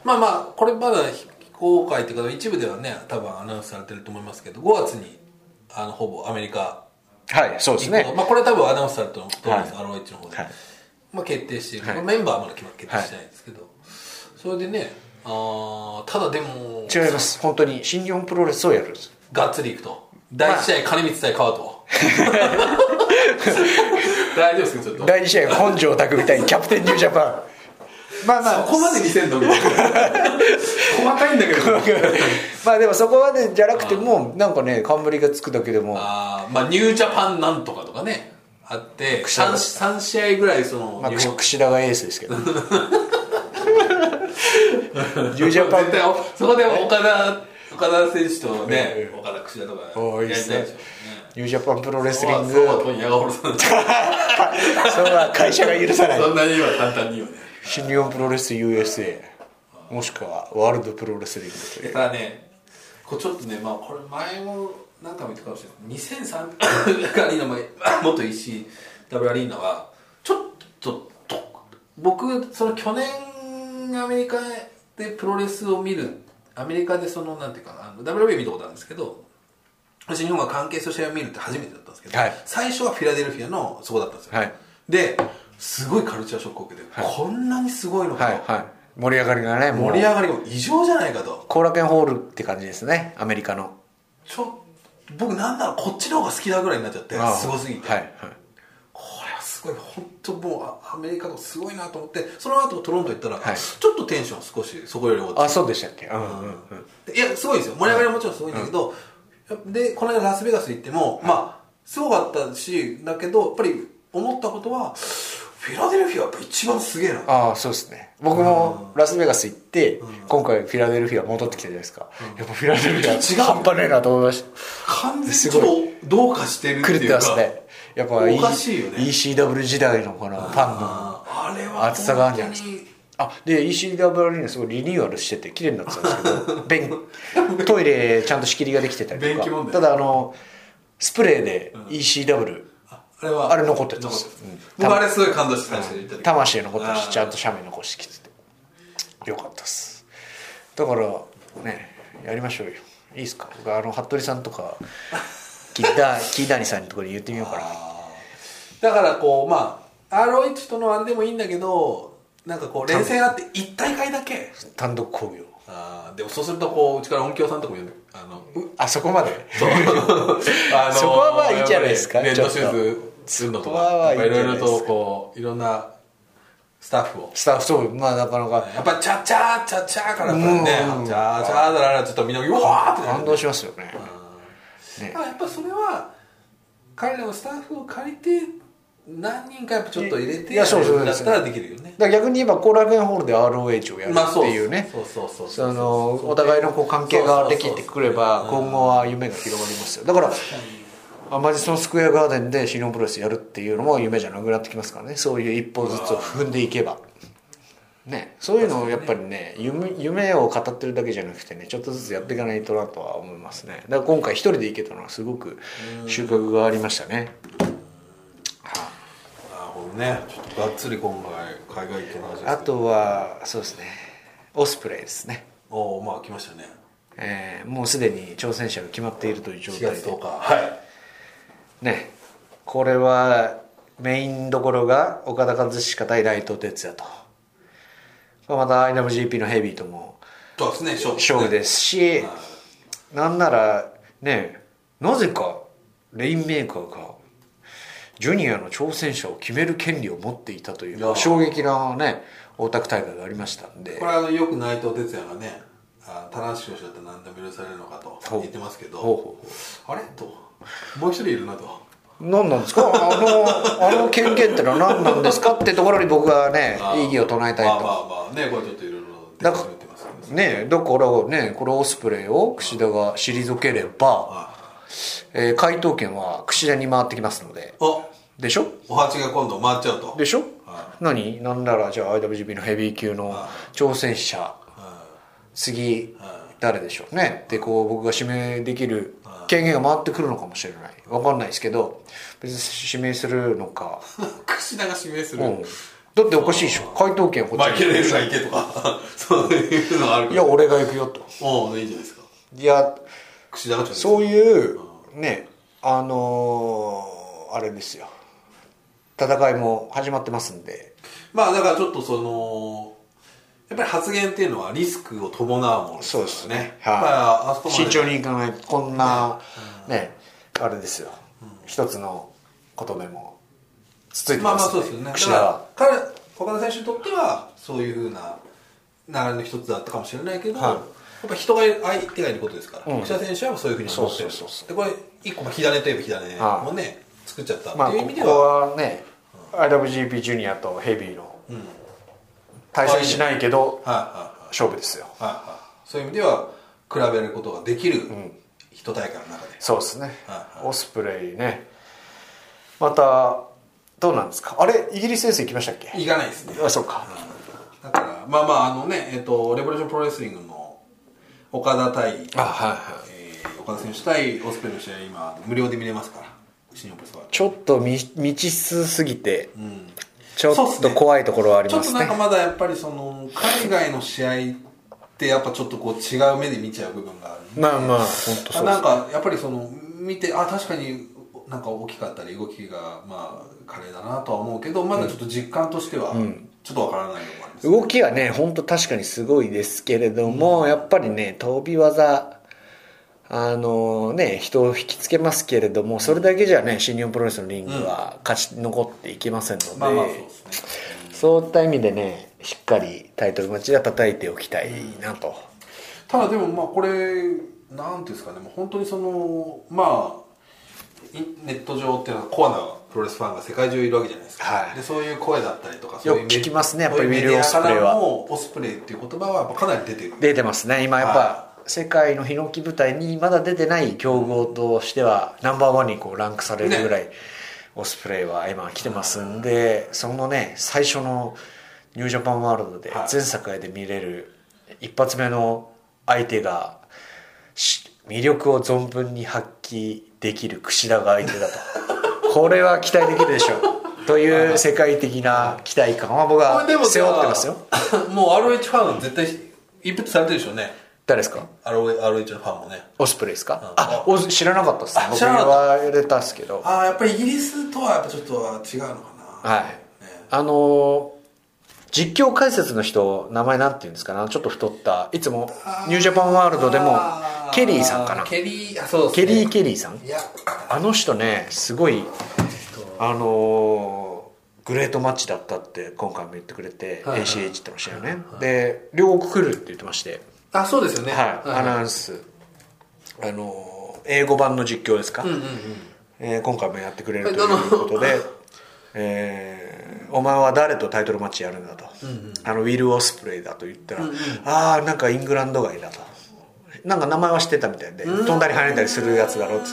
まあまあこれまだ非公開っていうか一部ではね多分アナウンスされてると思いますけど5月にあのほぼアメリカはいそうですね。まあこれは多分アナウンスされてると思います、はい。ROH の方で、はい。まあ決定してはい。まあメンバーはまだ決定してないんですけど、それでねあーただでも違います。本当に新日本プロレスをやるんです。がっつりいくと。第1試合金光対川と。大丈夫ですかちょっと。第2試合本庄拓みたいにキャプテンニュージャパンまあまあ。そこまで見せんの？みたいな。細かいんだけど。まあでもそこまでじゃなくてもなんかね冠がつくだけでも。あーまあニュージャパンなんとかとかねあってくしゃ 3, 三試合ぐらいそのまあ櫛田がエースですけど。ニュージャパン。そこで岡田岡田選手とね岡田櫛田とかやりたいでしょニュージャパンプロレスリング。そうは 会社が許さない。そんなに今簡単に言うね新日本プロレス USA もしくはワールドプロレスリングという。ただねこれちょっとねまあこれ前も何回も言ったかもしれない。2003アリーナも元石井 W アリーナはちょっとと僕その去年アメリカでプロレスを見るアメリカでそのなんていうかな WB 見たことあるんですけど新日本が関係する試合を見るって初めてだったんですけど、はい。最初はフィラデルフィアのそこだったんですよ、はい。ですごいカルチャーショックを受けて、こんなにすごいのかと、はいはい。盛り上がりがね盛り上がりも異常じゃないかと。後楽園ホールって感じですねアメリカの。ちょ僕なんだろうこっちの方が好きだぐらいになっちゃってすごすぎて、はいはい。これはすごい本当もうあアメリカとかすごいなと思ってその後トロント行ったら、はい。ちょっとテンション少しそこより落ち。あそうでしたっけ？うんうんうん。ていやすごいですよ。盛り上がりはもちろんすごいんだけど、でこの間ラスベガス行っても、まあすごかったしだけどやっぱり思ったことはフィラデルフィアやっぱ一番すげえな。ああそうですね。僕もラスベガス行って今回フィラデルフィア戻ってきたじゃないですか。やっぱフィラデルフィア違う。半端ねえなと思いました。完全にちょっとどうかしてるって狂っていうかますね。やっぱおかしいよね。ECW 時代のこのファンのああれは厚さがあるんじゃないですか。あで ECW アリーナすごいリニューアルしてて綺麗になってたんですけど 便トイレちゃんと仕切りができてたりとか。ただあのスプレーで ECW、あれはあれ残ってたん。ですよあれすごい感動して最初に言った時魂残ってるしちゃんと写メ残してきてて。よかったっす。だからねやりましょうよ。いいっすか？僕あの服部さんとかキッダキーダニさんのところに言ってみようかな。だからこうまあ ROH とのあれでもいいんだけどなんかこう連戦あって1大会だけ。単独興行。あーでもそうするとこううちから音響さんとかも呼んであのあそこまで？そう。あのそこはまあいいじゃないですかレッドシュちょっと。ーズするのとかいろいろとこういろんなスタッフを。スタッフそうまあなかなか。やっぱチャチャチャチャからね。うんチャチャだらちょっとみんなうわーって感動しますよね。ね。あやっぱそれは彼らのスタッフを借りて何人かやっぱちょっと入れていやったらできるよね。だから逆に言えば後楽園ホールで ROH をやるっていうね。そうそうそうそのお互いのこう関係ができてくれば今後は夢が広がりますよだからあマジソンスクエアガーデンでシニオンプロレスやるっていうのも夢じゃなくなってきますからねそういう一歩ずつを踏んでいけばねそういうのをやっぱりね夢夢を語ってるだけじゃなくてねちょっとずつやっていかないとなとは思いますねだから今回一人で行けたのはすごく収穫がありましたねね。ちょっとがっつり今回海外行っての話ですあとはそうですね。オスプレイですね。おおまあ来ましたね。えーもうすでに挑戦者が決まっているという状4態月で10日。はい。ね。これはメインどころが岡田和親対内藤哲也と。また IWGP のヘビーとも。そうですね。勝負ですし、はい。なんならねなぜかレインメーカーがジュニアの挑戦者を決める権利を持っていたといいうや衝撃なね大田区大会がありましたんで。これあのよく内藤哲也がねあ棚橋宏だったら何でも許されるのかと言ってますけど。ほうほうあれ？と。もう一人いるなと。何なんですか？あのあの権限ってのは何なんですかってところに僕はね異議を唱えたいと。まあまあまあねこれちょっといろいろだから言ってますねだからねこれオスプレイを櫛田が退ければ、はえー回答権は櫛田に回ってきますので。いお。でしょ？お鉢が今度回っちゃうと。でしょ、は何？なんならじゃあ IWGP のヘビー級の挑戦者。次誰でしょうね？でこう僕が指名できる権限が回ってくるのかもしれない。分かんないですけど別に指名するのか、櫛田が指名する、うん、だっておかしいでしょ？回答権はこっちに。マイケル・エルが行けとか。そういうのがあるから。いや俺が行くよと。おおいいじゃないですか。いや櫛田がちょっと。そういうねあのーあれですよ。戦いも始まってますんで。まあだからちょっとそのやっぱり発言っていうのはリスクを伴うものそうですね。やっぱりあそこまで。慎重にいかないとこんなね。あれですよ。一つのことでも。つついてまあますんまあそうですよね。彼岡田選手にとってはそういうふうな流れの一つだったかもしれないけど、はい。やっぱ人が相手がいることですから。うん。櫛田選手はそういうふうに思ってる。そうそうそうでこれ一個まあ火種といえば火種はい。もね作っちゃった。っていう意味では、はね IWGP ジュニアとヘビーの対戦しないけど勝負ですよ。そういう意味では比べることができる一大会の中で、そうですね。はいオスプレイね。またどうなんですか？あれイギリス遠征行きましたっけ？いかないですね。あそうか。だからまあまああのねえっ、とレボリューションプロレスリングの岡田対、あはいはい。えー岡田選手対オスプレイの試合今無料で見れますから新日本プロレスはちょっと未未知数すぎてうん。ちょっと怖いところはありちょっとますね。なんかまだやっぱりその海外の試合ってやっぱちょっとこう違う目で見ちゃう部分があるんで。まあまあ本当そうなんかやっぱりその見てあ確かになんか大きかったり動きがまあ華麗だなとは思うけどまだちょっと実感としてはちょっとわからないのもあります、動きはね本当確かにすごいですけれども、やっぱりね飛び技あのね人を引きつけますけれどもそれだけじゃね新日本プロレスのリングは勝ち残っていきませんので、まあまあそうですね。そういった意味でねしっかりタイトルマッチは叩いておきたいなと、ただでもまあこれなんていうんですかねもう本当にそのまあネット上っていうのはコアなプロレスファンが世界中いるわけじゃないですか、はい。でそういう声だったりとかそういうよく聞きますねやっぱりウィル・オスプレイはメディアからもオスプレイっていう言葉はやっぱかなり出てる。出てますね今やっぱ、は世界のヒノキ舞台にまだ出てない強豪としてはナンバーワンにこうランクされるぐらい、オスプレイは今来てますんでそのね最初のニュージャパンワールドではい。全世界で見れる一発目の相手がし魅力を存分に発揮できる櫛田が相手だと これは期待できるでしょう。という世界的な期待感は僕こは背負ってますよ。もう RH ファンは絶対インプットされてるでしょうね。誰ですか？RH のファンもね。オスプレイですか？あお知らなかったですね。僕言われたんですけど。ああやっぱりイギリスとはやっぱちょっと違うのかな。はい。あのー実況解説の人名前なんていうんですかな？ちょっと太った。いつもニュージャパンワールドでもケリーさんかな？ケリーあそうケリー・ケリーさん。あの人ねすごいあのーグレートマッチだったって今回も言ってくれて、はいはい。ACH っての試合ね、で両国来るって言ってまして。あそうですよね。はい、アナウンス。あの英語版の実況ですか、うんうんうん。えー今回もやってくれるとはいいうことで、えーお前は誰とタイトルマッチやるんだと、あのウィル・オスプレイだと言ったら、ああなんかイングランド街だと。なんか名前は知ってたみたいで飛んだり跳ねたりするやつだろうって。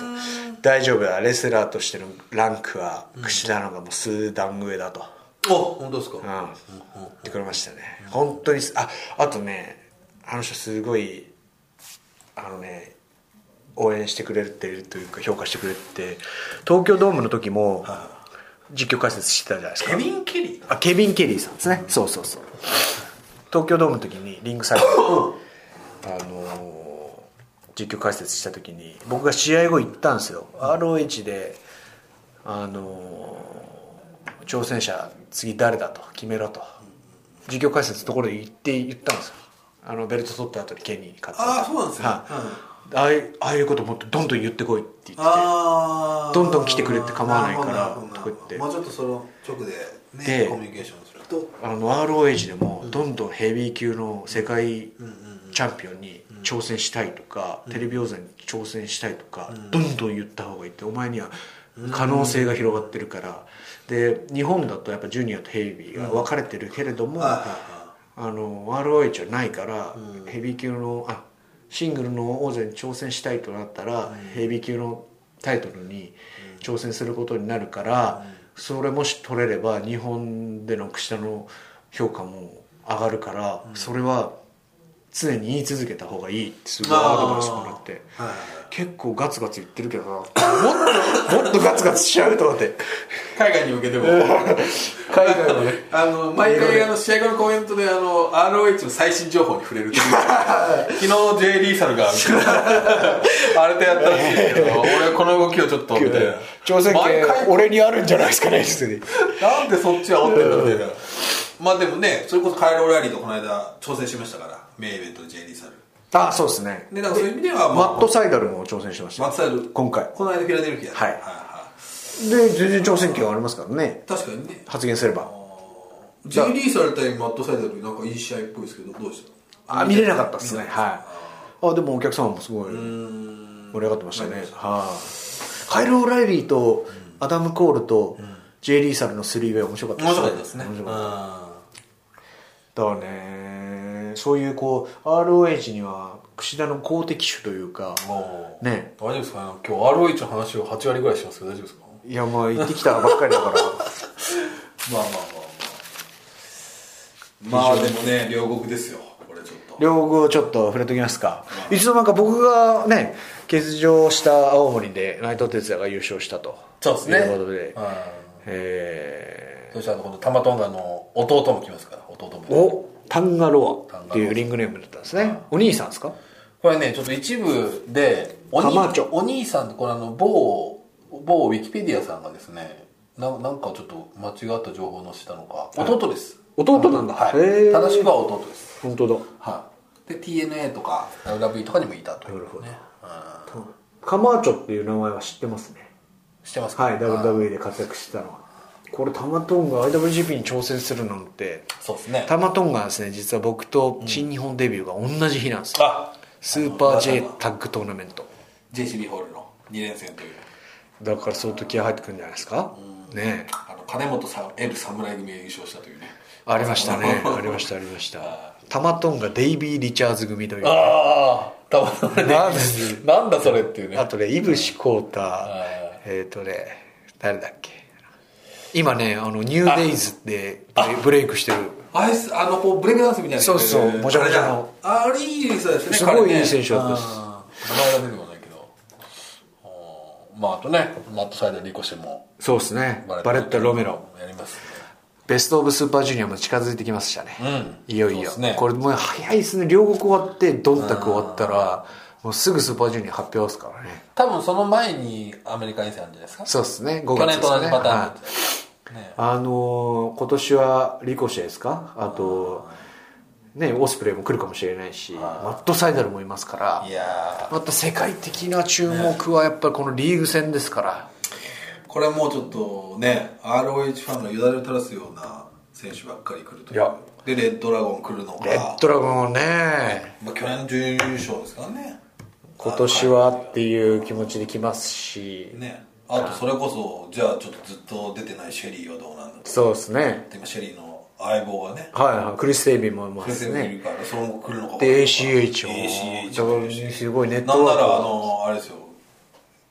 大丈夫だレスラーとしてのランクは櫛田のがもう数段上だと、お本当ですか、うん、言ってくれましたね。本当にすああとねあの人すごいあのね応援してくれてるというか評価してくれて東京ドームの時も実況解説してたじゃないですか。ケビン・ケリーあケビン・ケリーさんですね。そうそうそう。東京ドームの時にリングサイドであのー実況解説した時に僕が試合後言ったんですよ。ROH であのー挑戦者次誰だと決めろと実況解説のところで言って言ったんですよ。あのベルト取った後にケニーに勝ってああそうなんですね、はい。うんああいうああいうこともっとどんどん言ってこいって言って。どんどん来てくれて構わないからとか言って。もうちょっとその直でねでコミュニケーションすると。あの ROH でもどんどんヘビー級の世界チャンピオンに挑戦したいとか、テレビ王座に挑戦したいとか、どんどん言った方がいいってお前には可能性が広がってるから。で日本だとやっぱジュニアとヘビーが分かれてるけれども、はいはいはい。あの ROH はないから、ヘビー級のあシングルの王座に挑戦したいとなったら、ヘビー級のタイトルに挑戦することになるから、それもし取れれば日本での櫛田の評価も上がるから、それは常に言い続けた方がいいってすごいアドバイスもらって。はいはい結構ガツガツ言ってるけどな。もっともっとガツガツしちゃうと思って。海外に向けても。海外もねあの毎回あの試合後のコメントであの ROH の最新情報に触れるっていう。昨日 J リーサルが あれでやったらしいですけど俺この動きをちょっとみたいな挑戦権毎回俺にあるんじゃないですかね普通に。なんでそっちは煽ってんだみたいなまあでもねそれこそカイロ・ラリーとこの間挑戦しましたからメインイベントで J リーサルあそうですね。でだからそういう意味では、マットサイダルも挑戦しました。マットサイド今回。この間フィラデルフィアではい。はで全然挑戦権はありますからね。確かにね。発言すれば。J リーサル対マットサイドルなんかいい試合っぽいですけどどうでしたあ見れなかったですね。はい。あでもお客様もすごい盛り上がってましたね。はい。カイル・オライリーとアダム・コールと J・ リーサルのスリーウェイ面白かった面白かったですね。面白かった。だからねそういうこう ROH には櫛田の公的種というかね。大丈夫ですか？ね今日 ROH の話を8割ぐらいしますけど大丈夫ですか？いやまあ行ってきたばっかりだから。まあまあまあまあ。まあでもね両国ですよ。これちょっと。両国をちょっと触れときますか。いつの間にか僕がね欠場した青森で内藤哲也が優勝したと。そうですね。いうことで、はい。えそしてあの今度タマトンガの弟も来ますから弟も。ーおタンガロアっていうリングネームだったんですね。お兄さんですか？これねちょっと一部でお兄カマーチョ。お兄さんってこれあの某某ウィキペディアさんがですねななんかちょっと間違った情報を載せたのか。弟です。弟なんだ。はい。正しくは弟です。本当だ。はい。で TNA とか WWE とかにもいたというなるほど。カマーチョっていう名前は知ってますね。知ってますか？はい。WWE で活躍してたのはこれタマトンガ IWGP に挑戦するなんてそうですね。タマトンガはですね実は僕と新日本デビューが同じ日なんですよ、あスーパー J タッグトーナメント。JCB ホールの2連戦という。だから相当気合入ってくるんじゃないですか、ねえ。あの金本さん L 侍組が優勝したというね。ありましたね。ありました。ありましたタマトンガデイビー・リチャーズ組というああたまたまねなんで？なんだそれっていうね。あとね井伏浩太えっ、とね誰だっけ？今ねあのニューデイズでブレイクしてる。あれすあのこうブレイクダンスみたいなそうそうもじゃもじゃの。あれいい人ですねすごいいい選手だった。です名前が出てこないけど。まああとねマットサイドリコシェも。そうですね。バレット・ロメロ。やりますベスト・オブ・スーパージュニアも近づいてきましたね、うん。いよいよ、これもう早いですね。両国終わってドンタク終わったらもうすぐスーパージュニア発表ですからね。多分その前にアメリカ遠征あるんじゃないですか？そうですね。5去年と同じパターンはねあのー今年はリコシェですか？あとねオスプレイも来るかもしれないしマットサイダルもいますからいやまた世界的な注目はやっぱりこのリーグ戦ですから、ーこれはもうちょっとね ROH ファンのよだれを垂らすような選手ばっかり来るといや。でレッドラゴン来るのか。レッドラゴンね。まあ、去年準優勝ですからね今年はっていう気持ちで来ますし。ね。あとそれこそじゃあちょっとずっと出てないシェリーはどうなんだと。そうですね。で今シェリーの相棒がね。はいはい。クリス・テイビーもいま先すね。生がいるからそれも来るのかで ACH も ACH すごいネッなんならあトワークのあれですよ。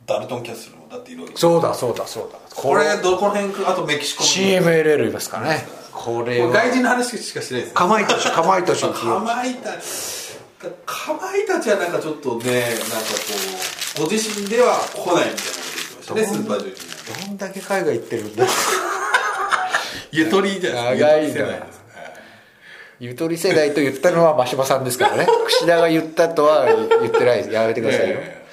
ダルトン・キャッスルもだっているわけですそうだそうだそうだ。これどこら辺かあとメキシコも CMLL いますからね。これは。これ外人の話しかしてないですね。かまいたちかまいたちかまいたちかまいたちはなんかちょっとねなんかこうご自身では来ないみたいなこと言ってましたねスーパージュニどんだけ海外行ってるんだ。ア ゆとりじゃない長い世代ですゆとり世代と言ったのは真柴さんですからね。櫛田が言ったとは言ってない。ですやめてくださいよ、ええ。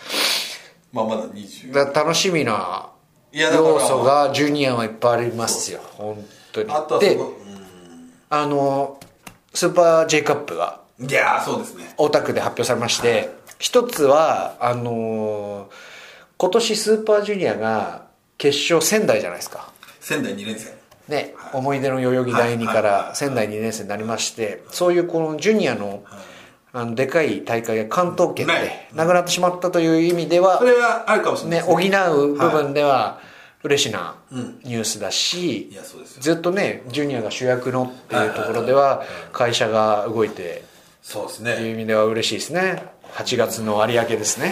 まあまだ20だ楽しみな要素がジュニアはいっぱいありますよ。本当に。あとはであのスーパー J カップがうんいやーそうですね。大田区で発表されまして一つはあの今年スーパージュニアが決勝仙台じゃないですか。仙台2連戦。ね、思い出の代々木第二かはい。はい。ら仙台2年生になりましてそういうこのジュニアのあのでかい大会が関東圏でなくなってしまったという意味ではそれはあるかもしれないね。補う部分では嬉しなうん。ニュースだしずっとねジュニアが主役のっていうところでは会社が動いてそうですというね意味では嬉しいですね。8月の有明ですね。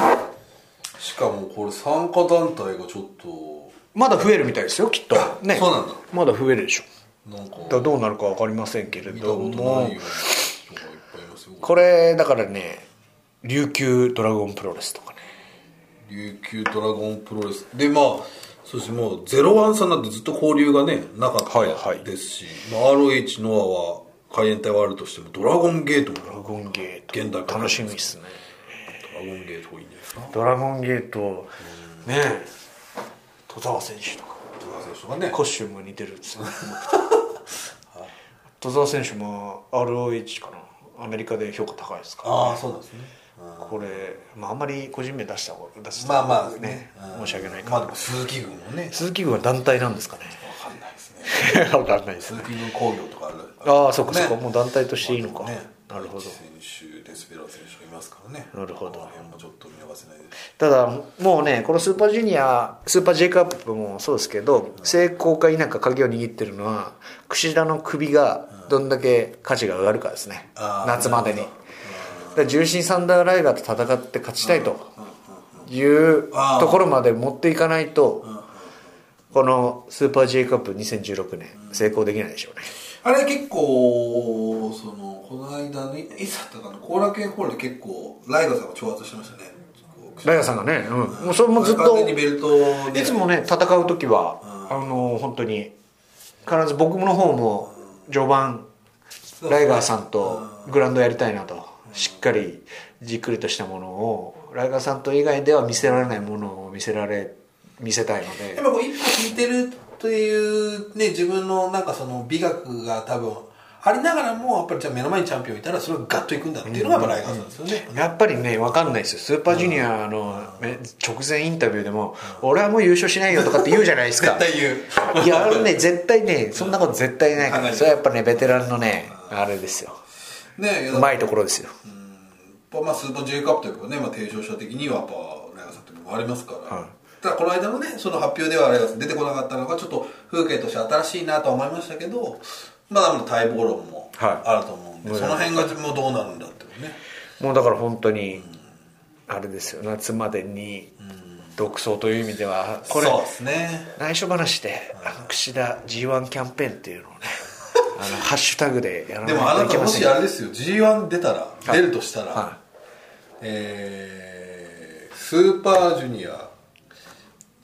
しかもこれ参加団体がちょっと。まだ増えるみたいですよきっと。ね。そうなんだ。まだ増えるでしょ。なんか。どうなるか分かりませんけれども。これだからね琉球ドラゴンプロレスとかね。琉球ドラゴンプロレス。でまあそうですねもうゼロワンさんなんてずっと交流がねなかはいはい。ったですし、まあ、ROH ノアは海援隊はあるとしてもドラゴンゲートも。ドラゴンゲート。現代版楽しみですね。ドラゴンゲートいいんじゃないですか。ドラゴンゲート。ねえ。戸澤選手とか。戸田選手がね。コスチューム似てるんですよね戸澤選手も ROH かな。アメリカで評価高いですから、ああそうなんですね。これ、まあ、あんまり個人名出した方が出すとまあまあね。うん申し訳ないかまあでも鈴木軍もね。鈴木軍は団体なんですかね わかんないですね。分かんないです鈴木軍工業とかあるああそっかそっか、ね。もう団体としていいのか、ね。なるほど。選手デスペラー選手がいますからね。なるほど。この辺もちょっと見逃せないで。すただもうねこのスーパージュニアスーパー J カップもそうですけど成功か否か鍵を握ってるのは櫛田の首がどんだけ価値が上がるかですね、あー夏までに。重心サンダーライガーと戦って勝ちたいというところまで持っていかないとこのスーパー J カップ2016年成功できないでしょうね。あれ結構そのこの間のいいつだったかな後楽園ホールで結構ライガーさんが挑発してましたね。ライガーさんがね、うん、もうそれもずっ完と全にベルトをいつもね戦う時は、あの本当に必ず僕の方も序盤ライガーさんとグラウンドやりたいなとしっかりじっくりとしたものをライガーさんと以外では見せられないものを見せられ見せたいのやっでぱこう一歩引いてるというね自分のなんかその美学が多分ありながらもやっぱりじゃあ目の前にチャンピオンいたらそれがガッといくんだっていうのがやっぱライガーさんですよね、やっぱりね分かんないですよ。スーパージュニアのめ直前インタビューでも「俺はもう優勝しないよ」とかって言うじゃないですか。絶対言う。いやあのね絶対ねそんなこと絶対ないから。それはやっぱねベテランのねあれですよ。ねうまいところですよ。やっぱまあスーパー J カップというかね、まあ、提唱者的にはやっぱライガーさんというのもありますから、はいただこの間のねその発表ではライガーさん出てこなかったのがちょっと風景として新しいなとは思いましたけどまだまだ待望論もはい。あると思うんで、はいその辺がもうどうなるんだってね。もうだから本当にあれですよ夏までに独走という意味ではこれそうですね。内緒話であの櫛田 G1 キャンペーンっていうのをね あのハッシュタグでやらでもあなといないたもしけませんよあれですよ G1 出たら、出るとしたら、はえースーパージュニア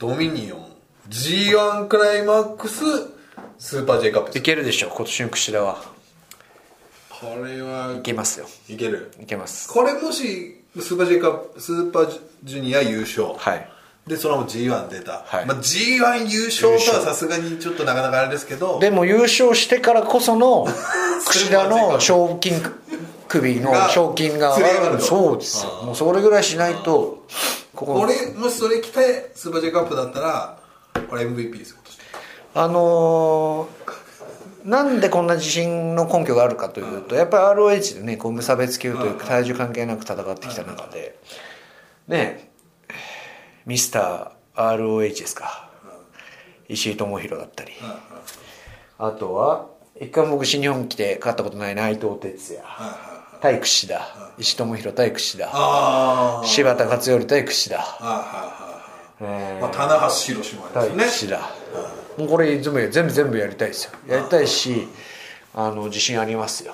ドミニオン。G1 クライマックス。スーパー J カップい、けるでしょ今年の櫛田は。これはいけますよ。いける。いけます。これもしスーパー J カップスーパージュニア優勝。はい。でそのまま G1 出た、はい。まあ、G1 優勝とはさすがにちょっとなかなかあれですけど。でも優勝してからこその 櫛田の賞金首の賞金が上がそうですよ。もうそれぐらいしないとここ。俺もしそれ来てスーパー J カップだったらこれ MVP ですよあのーなんでこんな自信の根拠があるかというとやっぱり ROH でねこう無差別級というか体重関係なく戦ってきた中でねミスター ROH ですか。石井智弘だったり。あとは一回も僕新日本来て勝ったことない内藤哲也対櫛田石井智弘対櫛田あ柴田勝頼対櫛田あはいはいはいえーまあ、棚橋宏もあ対りますよね櫛田もうこれ全部全部全部やりたいですよ。やりたいしあの自信ありますよ。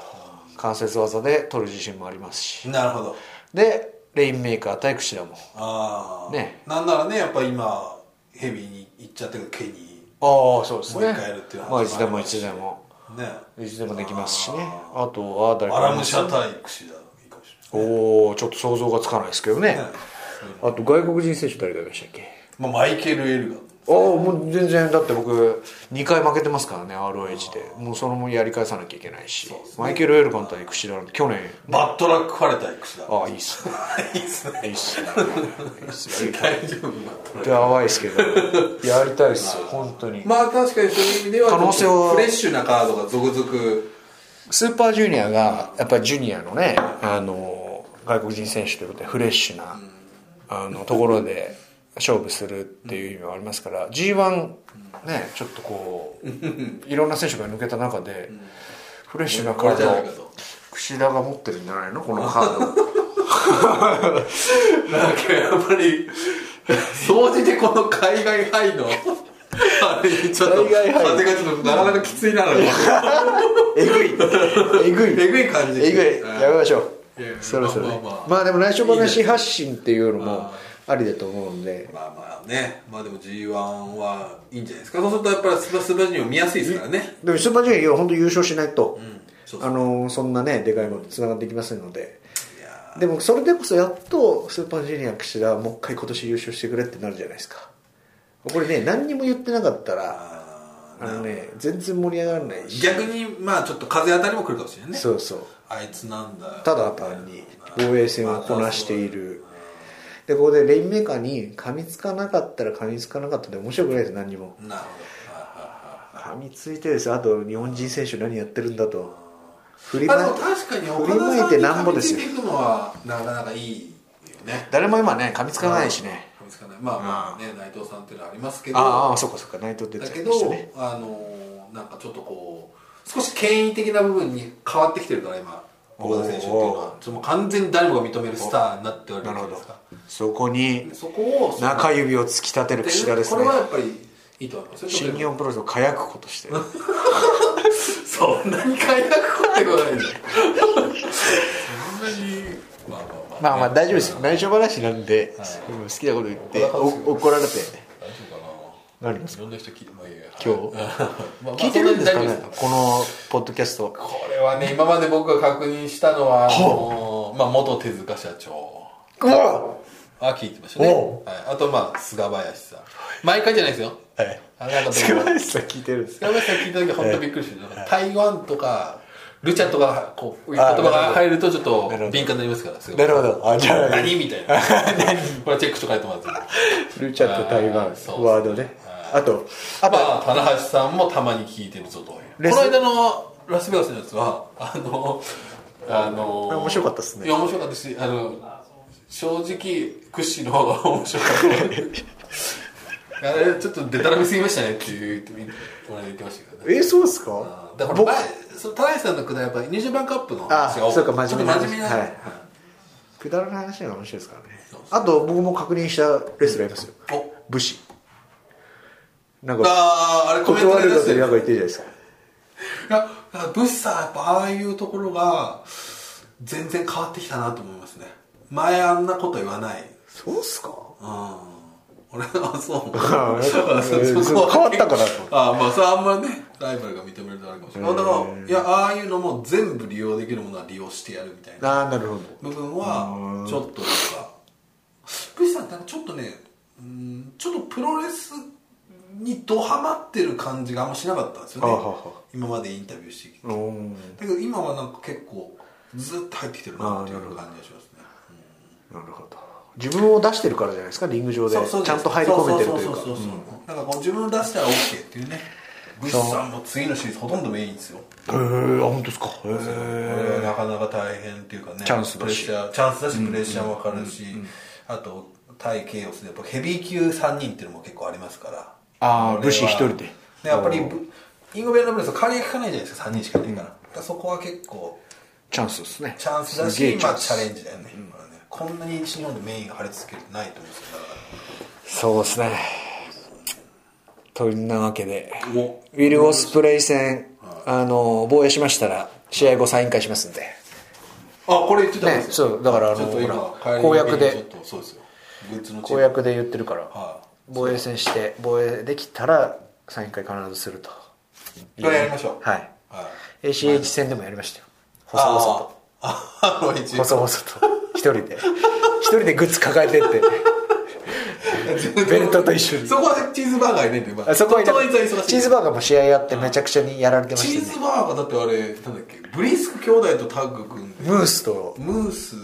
関節技で取る自信もありますし。なるほど。でレインメーカー対櫛田もああね。なんならねやっぱ今ヘビーに行っちゃってるケニああそうですね。もう一回やるっていう話まあいつでもいつでも。ーね。いつでもできますしね。あとは誰アラムシャ対櫛田いいかもしれないおおちょっと想像がつかないですけどね。ね。あと外国人選手誰がいましたっけ？まあ、マイケル・エルガンああもう全然だって僕2回負けてますからね ROH で。もうそのもやり返さなきゃいけないし、マイケル・エルカン対櫛田去年。バットラック・ファレ対櫛田ああいいっすね。いいっすね。いいっすね。いいっすね。大丈夫やばいっすけど。やりたいっす。よ本当に。まあ確かにそういう意味では可能性をフレッシュなカードが続々。スーパージュニアがやっぱりジュニアのねあの外国人選手ということでフレッシュなあのところで勝負するっていう意味もありますから G1 ねちょっとこう いろんな選手が抜けた中でフレッシュなカードじゃないかと。櫛田が持ってるんじゃないの？このカード。なんかやっぱり総じてこの海外ハイのあれにちょっと風がちょっとなかなかきついなのえぐい。えぐい。えぐい感じえぐい。やめましょう。そろそろ。まあでも内緒話発信っていうのもありだと思うんで。まあまあね。まあでも G1 はいいんじゃないですか。そうするとやっぱりスパスパジュニア見やすいですからね。でもスーパージュニア本当優勝しないと、そあのそんなねでかいものつながっていきませんので。でもそれでこそやっとスーパージュニア櫛田はもう一回今年優勝してくれってなるじゃないですか。これね何にも言ってなかったらああのね全然盛り上がらないし。逆にまあちょっと風当たりも来るかもしれないね。そうそう。あいつなんだよ。ただ単に防衛戦をこなしているでここでレインメーカーに噛みつかなかったら噛みつかなかったで面白くないです何にも。なるほ噛みついてですよ。あと日本人選手何やってるんだと。振りどあでもま確かに振り岡田さんにまいてなんぼですよ。なかなかいいよね。誰も今ね噛みつかないしね。噛みつかない。まあまあね内藤さんっていうのはありますけど。ああそっかそっか。内藤哲だけど、也でしたね。あのなんかちょっとこう少し権威的な部分に変わってきてるから今岡田選手っていうのは完全に誰もが認めるスターになっておるじゃなるほど。ないですかそこにそこを中指を突き立てる櫛田です。こねれはやっぱりいいと思いますよ新日本プロレスを火薬庫として。そんなに快楽こってことないんだよ。そんなに。まあまあまあ。まあまあ大丈夫ですよ。内緒話なんで好きなこと言ってお怒られてかな何ですいろんな人聞いてまあいいや今日？聞いてるんですかね？このポッドキャスト。これはね今まで僕が確認したのはあのまあ元手塚社長。あ聞いてましたね、おはい、あとまあ菅林さん。毎回じゃないですよ。はい。あなんか菅林さん聞いてるんです菅林さん聞いた時本当びっくりして、台湾とかルチャとかこう言葉が入るとちょっと敏感になりますから菅なるほど。あじゃあ何みたいな。これチェックして書いてもらってルチャと台湾。ワードねあとあとまあ棚橋さんもたまに聞いてるぞとこの間のラスベガスのやつはあのあの面白かったっすね。いや面白かったしあの正直屈指の 面白かった。あれちょっとデタラメすぎましたねっていうこの間言ってましたけどね。えそうですか？僕だから前その田中さんのくだりやっぱり20番カップのあ話が多そうか真面目な真面目な、はい。くだらない話が面白いですからね。あと僕も確認したレスラーいますよ。お。武士なんかあああれコメント断るで出してなんか言ってるじゃないですか。いやだからブッサーやっぱああいうところが全然変わってきたなと思いますね。前あんなこと言わない。そうっすか？うん。俺はそう。変わったかなと。ああまあそれはあんまりねライバルが認めるとあるかもしれない。だからいやああいうのも全部利用できるものは利用してやるみたいな。ああなるほど。部分はちょっとなんかブッサーってちょっとねうんちょっとプロレスにドハマってる感じがあんましなかったんですよね。今までインタビューしてきて。だうんけど今はなんか結構ずっと入ってきてるなっていう感じがしますね。なるほど。自分を出してるからじゃないですかリング上でちゃんと入り込めてるというか。そうそうそうそうなんかこう自分を出したら OK っていうね。ブッシュさんも次のシリーズほとんどメインですよ。へえあ本当ですか？へえはなかなか大変っていうかね。チャンスだし。プレッシャーチャンスだしプレッシャーもかかるし。あと対ケイオスでやっぱヘビー級3人っていうのも結構ありますからあー武士一人で。やっぱりブインゴベルナブレスは代わりが効かないじゃないですか3人しかいないから,、だからそこは結構チャンスですね。チャンスだしまあチャレンジだよね,、これね。こんなに西日本でメインが張り付けてないと思うんですよだかそうですね。というわけでウィル・オスプレイ戦あの防衛しましたら試合後サイン会しますんで。あこれ言ってたんですよ。ねそうだからあのちょっと今ほ帰りら公約で公ム。約で言ってるから。は防衛戦して防衛できたらサイン会必ずすると。いこれやりましょう。はい。はい。ACH 戦でもやりましたよ。細々と。ああ細々と。一人で。一人でグッズ抱えてって。ベルトと一緒に。そこはチーズバーガーいないんで、まあそこはチーズバーガーも試合やってめちゃくちゃにやられてまチーしたね。ズバーガーだってあれなんだっけブリスク兄弟とタッグ組んで。ムースと。ムース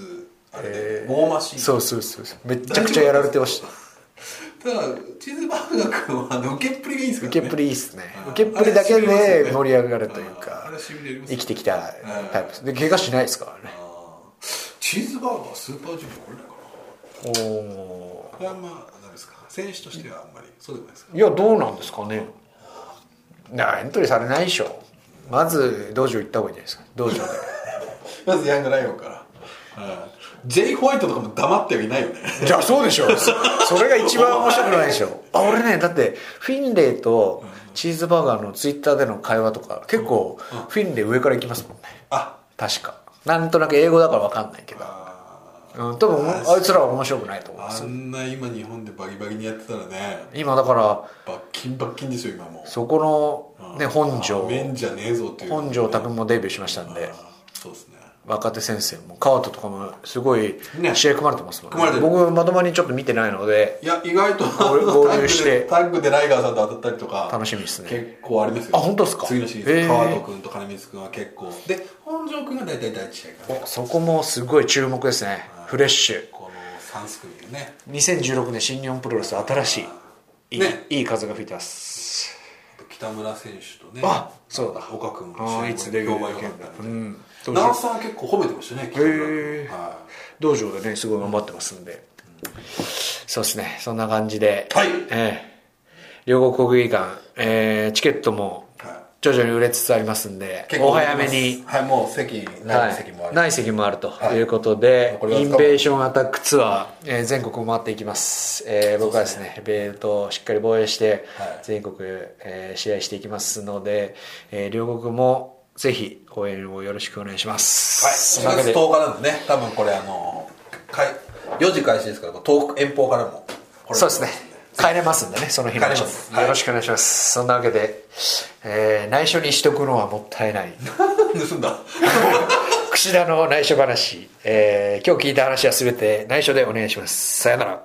あれ、えーゴーマシン。そうそうそうそう。めちゃくちゃやられてましたただチーズバーガー君はあの受けっぷりがいいですからね。受けっぷりいいっすね。うん受けっぷりだけで盛り上がるというあか生きてきたタイプで怪我しないですからね。チーズバーガースーパージュニアこれないかな。おおこれはまあダメですか。選手としてはあんまりそうでもないですか？いやどうなんですかね。なエントリーされないでしょまず道場行った方がいいんじゃないですか道場でまずヤングライオンから、ジェイ・ホワイトとかも黙ってはいないよね。じゃあそうでしょそ それが一番面白くないでしょあ俺ねだってフィンレイとチーズバーガーのツイッターでの会話とか結構フィンレイ上から行きますもんね。あ。確か。なんとなく英語だから分かんないけど。あうん、多分あいつらは面白くないと思いまあすんな今日本でバキバキにやってたらね。今だからバッキンバッキンですよ今も。うそこの、ね、本庄。メンじゃねえぞっていう。本庄拓もデビューしましたんで。あそうですね若手先生も川田とかもすごいね。試合組まれてますもんね。組まれてる。僕まともにちょっと見てないので。いや意外と合合流して。タッグでライガーさんと当たったりとか楽しみですね。結構ありますよあ本当ですか？次のシリーズ、へー。川戸君と金光君は結構。で本庄君が大体第一試合かなおそこもすごい注目ですね。フレッシュ。この3ス組でね。2016年新日本プロレス新しいいい,、ね。いい風が吹いてます。北村選手とね。あそうだ。岡君もいつデビュー評判良かったうんん道長場瀬さんは結構褒めてましたねえ君は道場でねすごい頑張ってますんで、そうですね。そんな感じで。はい。ええ。両国国技館、えーチケットもいはい。徐々に売れつつありますんで結構お早めに。はいもう席ない席もある、ない席もあるとい。うことで、はいインベーションアタックツアー、えー全国回っていきます、えー僕はですねベルトをしっかり防衛してはい。全国、えー試合していきますので、えー両国もぜひ応援をよろしくお願いします。はい、4月そのわけで。10日なんですね多分これあのかい4時開始ですから遠く遠方からもそうですね。帰れますんでねその日のうち帰れます。はい。によろしくお願いします、そんなわけで、えー内緒にしとくのはもったいない。盗んだ。櫛田の内緒話、えー今日聞いた話は全て内緒でお願いします。さよなら